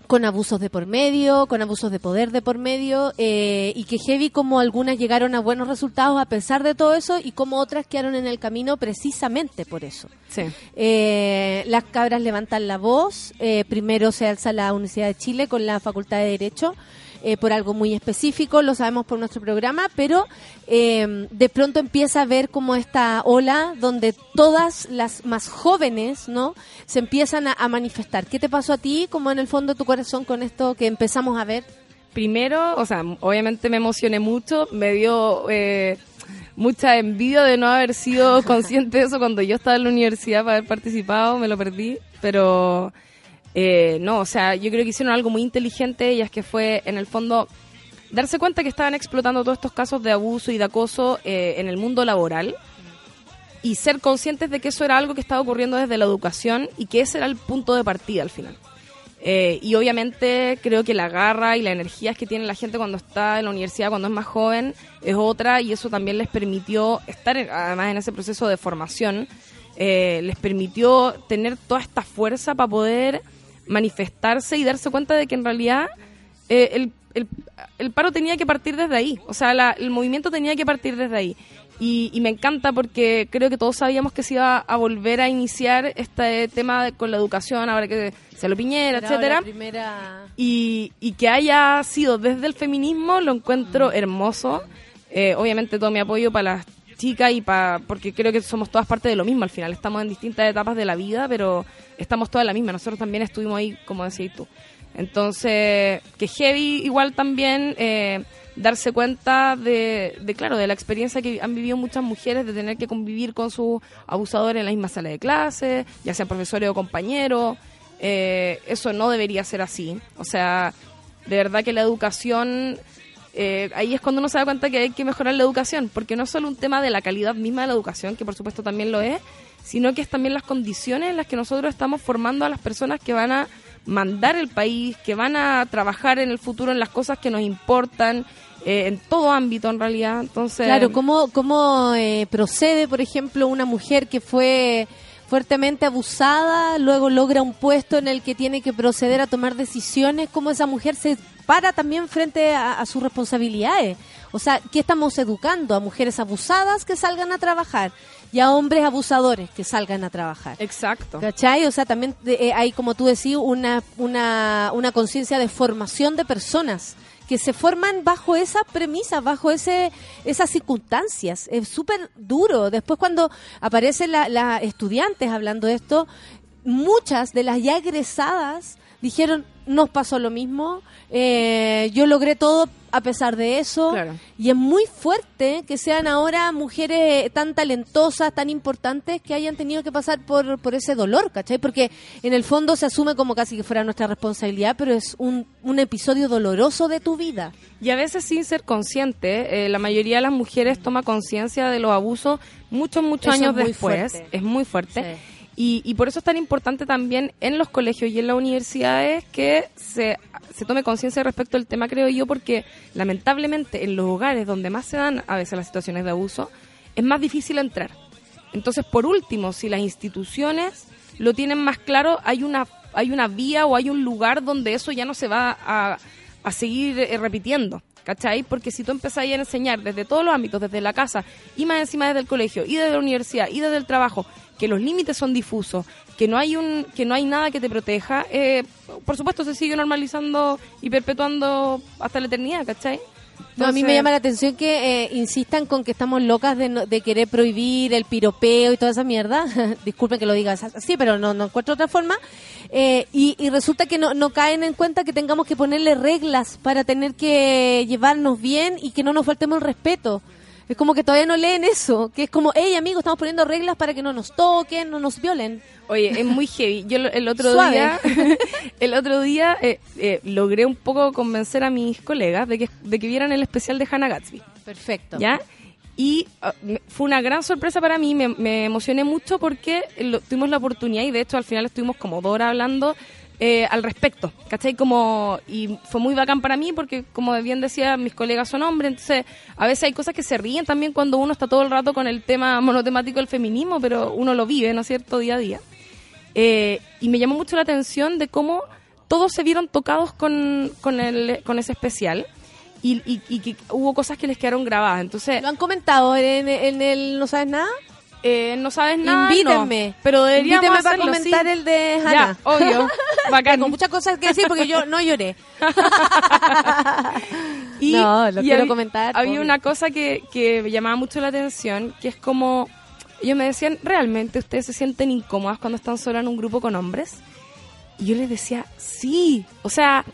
Con abusos de por medio, con abusos de poder de por medio, eh, y que heavy como algunas llegaron a buenos resultados a pesar de todo eso, y como otras quedaron en el camino precisamente por eso. Sí. Eh, las cabras levantan la voz. eh, primero se alza la Universidad de Chile con la Facultad de Derecho eh, por algo muy específico, lo sabemos por nuestro programa, pero eh, de pronto empieza a ver como esta ola donde todas las más jóvenes no se empiezan a, a manifestar. ¿Qué te pasó a ti, como en el fondo de tu corazón, con esto que empezamos a ver? Primero, o sea, obviamente me emocioné mucho, me dio eh, mucha envidia de no haber sido consciente de eso cuando yo estaba en la universidad para haber participado, me lo perdí, pero eh, no, o sea, yo creo que hicieron algo muy inteligente ellas, que fue en el fondo darse cuenta que estaban explotando todos estos casos de abuso y de acoso eh, en el mundo laboral y ser conscientes de que eso era algo que estaba ocurriendo desde la educación y que ese era el punto de partida al final. Eh, y obviamente creo que la garra y la energía que tiene la gente cuando está en la universidad, cuando es más joven, es otra y eso también les permitió estar además en ese proceso de formación, eh, les permitió tener toda esta fuerza para poder manifestarse y darse cuenta de que en realidad eh, el, el- el paro tenía que partir desde ahí, o sea, la- el movimiento tenía que partir desde ahí. Y, y me encanta porque creo que todos sabíamos que se iba a volver a iniciar este tema de- con la educación, ahora que se lo piñera, Era etcétera primera... y, y que haya sido desde el feminismo lo encuentro hermoso. Eh, obviamente todo mi apoyo para las chicas y para porque creo que somos todas parte de lo mismo al final. Estamos en distintas etapas de la vida, pero estamos todas en la misma. Nosotros también estuvimos ahí, como decías tú. Entonces, que heavy igual también eh, darse cuenta de, de, claro, de la experiencia que han vivido muchas mujeres de tener que convivir con sus abusadores en la misma sala de clase, ya sean profesores o compañeros. Eh, eso no debería ser así. O sea, de verdad que la educación, eh, ahí es cuando uno se da cuenta que hay que mejorar la educación, porque no es solo un tema de la calidad misma de la educación, que por supuesto también lo es, sino que es también las condiciones en las que nosotros estamos formando a las personas que van a mandar el país, que van a trabajar en el futuro en las cosas que nos importan, eh, en todo ámbito en realidad. Entonces, Claro, ¿cómo, cómo eh, procede, por ejemplo, una mujer que fue fuertemente abusada, luego logra un puesto en el que tiene que proceder a tomar decisiones, cómo esa mujer se para también frente a, a sus responsabilidades. O sea, ¿qué estamos educando? A mujeres abusadas que salgan a trabajar y a hombres abusadores que salgan a trabajar. Exacto. ¿Cachai? O sea, también eh, hay, como tú decís, una, una, una conciencia de formación de personas que se forman bajo esa premisa, bajo ese esas circunstancias. Es súper duro. Después cuando aparecen las estudiantes hablando de esto, muchas de las ya egresadas dijeron, nos pasó lo mismo, eh, yo logré todo a pesar de eso, Claro. y es muy fuerte que sean ahora mujeres tan talentosas, tan importantes, que hayan tenido que pasar por, por ese dolor, ¿cachai? Porque en el fondo se asume como casi que fuera nuestra responsabilidad, pero es un, un episodio doloroso de tu vida. Y a veces sin ser consciente, eh, la mayoría de las mujeres toma conciencia de los abusos muchos, muchos años es después. fuerte. Es muy fuerte. Y, y por eso es tan importante también en los colegios y en las universidades que se, se tome conciencia respecto al tema, creo yo, porque lamentablemente en los hogares donde más se dan a veces las situaciones de abuso, es más difícil entrar. Entonces, por último, si las instituciones lo tienen más claro, hay una, hay una vía o hay un lugar donde eso ya no se va a, a seguir eh, repitiendo. ¿Cachai? Porque si tú empezás a enseñar desde todos los ámbitos, desde la casa y más encima desde el colegio y desde la universidad y desde el trabajo, que los límites son difusos, que no hay un, que no hay nada que te proteja, eh, por supuesto se sigue normalizando y perpetuando hasta la eternidad, ¿cachai? No, a mí me llama la atención que eh, insistan con que estamos locas de, no- de querer prohibir el piropeo y toda esa mierda. Disculpen que lo diga así, pero no, no encuentro otra forma. Eh, y, y resulta que no, no caen en cuenta que tengamos que ponerle reglas para tener que llevarnos bien y que no nos faltemos el respeto. Es como que todavía no leen eso, que es como, hey amigo, estamos poniendo reglas para que no nos toquen, no nos violen. Oye, es muy heavy. Yo el otro Suave. día, el otro día eh, eh, logré un poco convencer a mis colegas de que, de que vieran el especial de Hannah Gatsby. Perfecto. ¿Ya? Y ah, fue una gran sorpresa para mí, me, me emocioné mucho porque lo- tuvimos la oportunidad y de hecho al final estuvimos como dos horas hablando eh, al respecto, ¿cachai? Como, y fue muy bacán para mí porque, como bien decía, mis colegas son hombres, entonces a veces hay cosas que se ríen también cuando uno está todo el rato con el tema monotemático del feminismo, pero uno lo vive, ¿no es cierto?, día a día. Eh, y me llamó mucho la atención de cómo todos se vieron tocados con, con, el, con ese especial y, y, que hubo cosas que les quedaron grabadas. Entonces, ¿Lo han comentado en, en el No Sabes Nada? Eh, no sabes nada. Invítenme. no, pero deberíamos Invítenme para hacerlo, comentar sí. el de Ya, Hannah. obvio. Bacán. Tengo muchas cosas que decir porque yo no lloré. Y, No, lo y quiero comentar, Había obvio. una cosa que, que me llamaba mucho la atención, que es como, ellos me decían, ¿realmente ustedes se sienten incómodas cuando están solas en un grupo con hombres? Y yo les decía, sí, o sea,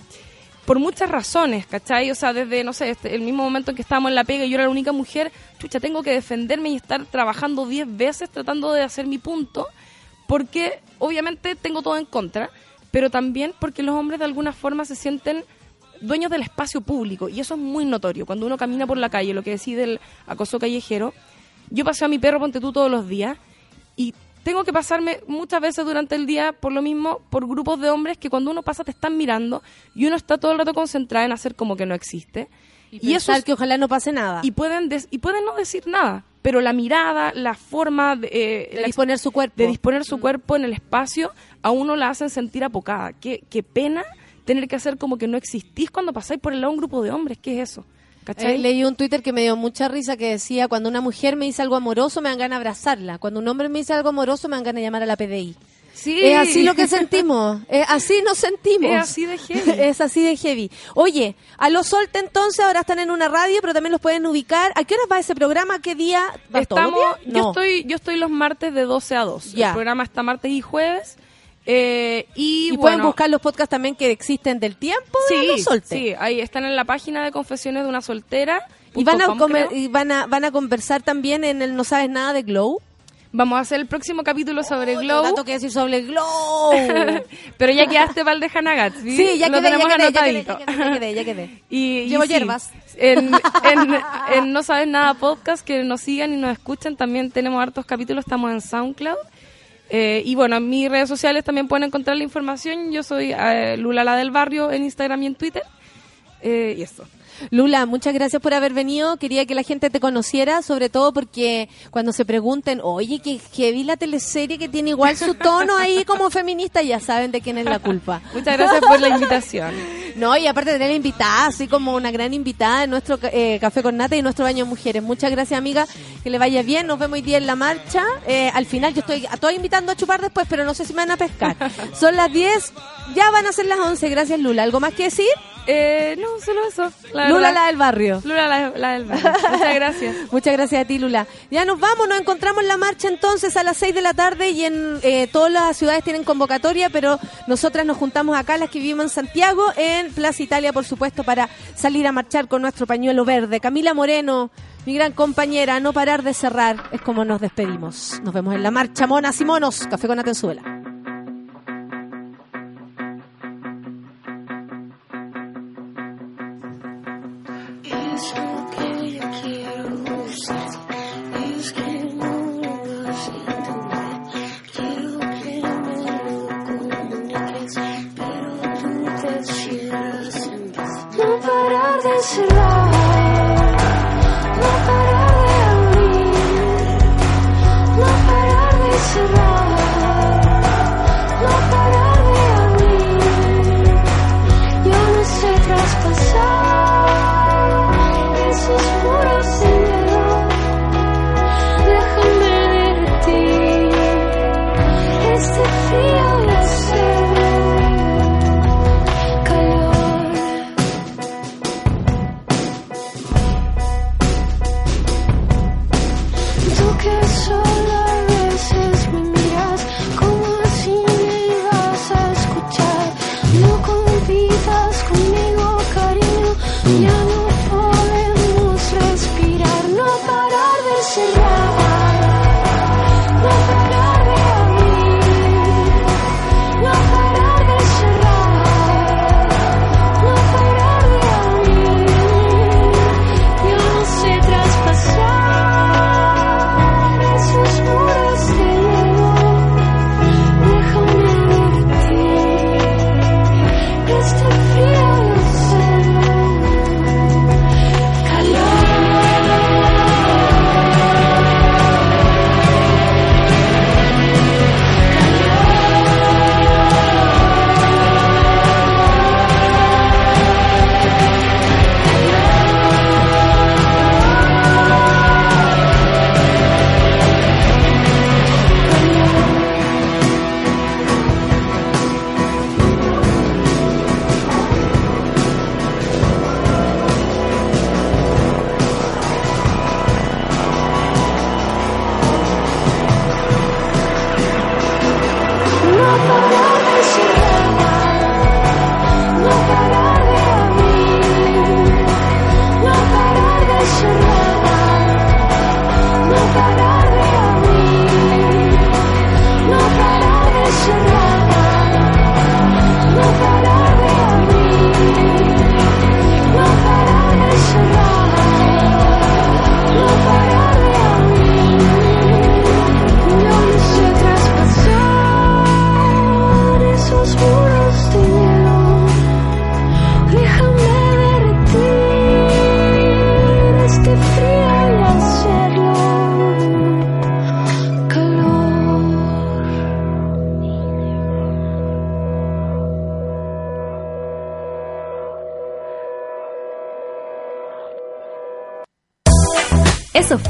por muchas razones, ¿cachai? O sea, desde, no sé, este- el mismo momento en que estábamos en la pega y yo era la única mujer, chucha, tengo que defenderme y estar trabajando 10 veces tratando de hacer mi punto, porque obviamente tengo todo en contra, pero también porque los hombres de alguna forma se sienten dueños del espacio público y eso es muy notorio. Cuando uno camina por la calle, lo que decide el acoso callejero, yo paseo a mi perro Ponte tú todos los días y tengo que pasarme muchas veces durante el día por lo mismo, por grupos de hombres que cuando uno pasa te están mirando y uno está todo el rato concentrado en hacer como que no existe. Y, eso pensar es- que ojalá no pase nada. y pueden des- y pueden no decir nada, pero la mirada, la forma de, eh, de la- disponer su cuerpo. de disponer su cuerpo en el espacio, a uno la hacen sentir apocada. Qué, qué pena tener que hacer como que no existís cuando pasáis por el lado de un grupo de hombres. ¿Qué es eso? ¿Cachai? Eh, leí un Twitter que me dio mucha risa que decía, cuando una mujer me dice algo amoroso me dan ganas de abrazarla, cuando un hombre me dice algo amoroso me dan ganas de llamar a la PDI. Sí. Es así lo que sentimos, es así nos sentimos. Es así de heavy. es así de heavy. Oye, a los Solte entonces ahora están en una radio, pero también los pueden ubicar. ¿A qué hora va ese programa? ¿Qué día? ¿Va todos los Estamos, yo estoy, yo estoy los martes de 12 a 2. Ya. El programa está martes y jueves. Eh, y, Y, bueno, pueden buscar los podcasts también que existen del tiempo de Sí, los Solte. sí, ahí están en la página de Confesiones de una soltera. Y van a, com, comer- y van a van a conversar también en el No Sabes Nada de Glow. Vamos a hacer el próximo capítulo sobre Uy, Glow. tanto que decir sobre Glow. Pero ya quedaste para el de Hannah Gatsby. Sí, ya Lo quedé, ya tenemos quedé, ya quedé, anotadito. ya quedé, ya quedé, ya quedé. Y, y Llevo sí, hierbas. En, en- en No Sabes Nada Podcast, que nos sigan y nos escuchen. También tenemos hartos capítulos, estamos en SoundCloud. Eh, y bueno, en mis redes sociales también pueden encontrar la información. Yo soy eh, Lula la del Barrio en Instagram y en Twitter. Eh, y eso. Lula, muchas gracias por haber venido. Quería que la gente te conociera, sobre todo porque cuando se pregunten, oye, que heavy la teleserie que tiene igual su tono ahí como feminista, ya saben de quién es la culpa. Muchas gracias por la invitación. No, y aparte de tener invitada, así como una gran invitada en nuestro eh, Café con Nata y nuestro Baño Mujeres. Muchas gracias, amiga. Que le vaya bien. Nos vemos hoy día en la marcha. Eh, al final yo estoy a todos invitando a chupar después, pero no sé si me van a pescar. Son las 10, ya van a ser las 11. Gracias, Lula. ¿Algo más que decir? Eh, no, solo eso. la Lula, verdad. la del barrio. Lula, la, la del barrio. Muchas gracias. Muchas gracias a ti, Lula. Ya nos vamos, nos encontramos en la marcha entonces a las 6 de la tarde y en eh, todas las ciudades tienen convocatoria, pero nosotras nos juntamos acá, las que vivimos en Santiago, en Plaza Italia, por supuesto, para salir a marchar con nuestro pañuelo verde. Camila Moreno, mi gran compañera, no parar de cerrar, es como nos despedimos. Nos vemos en la marcha, monas y monos. Café con Atenzuela. Es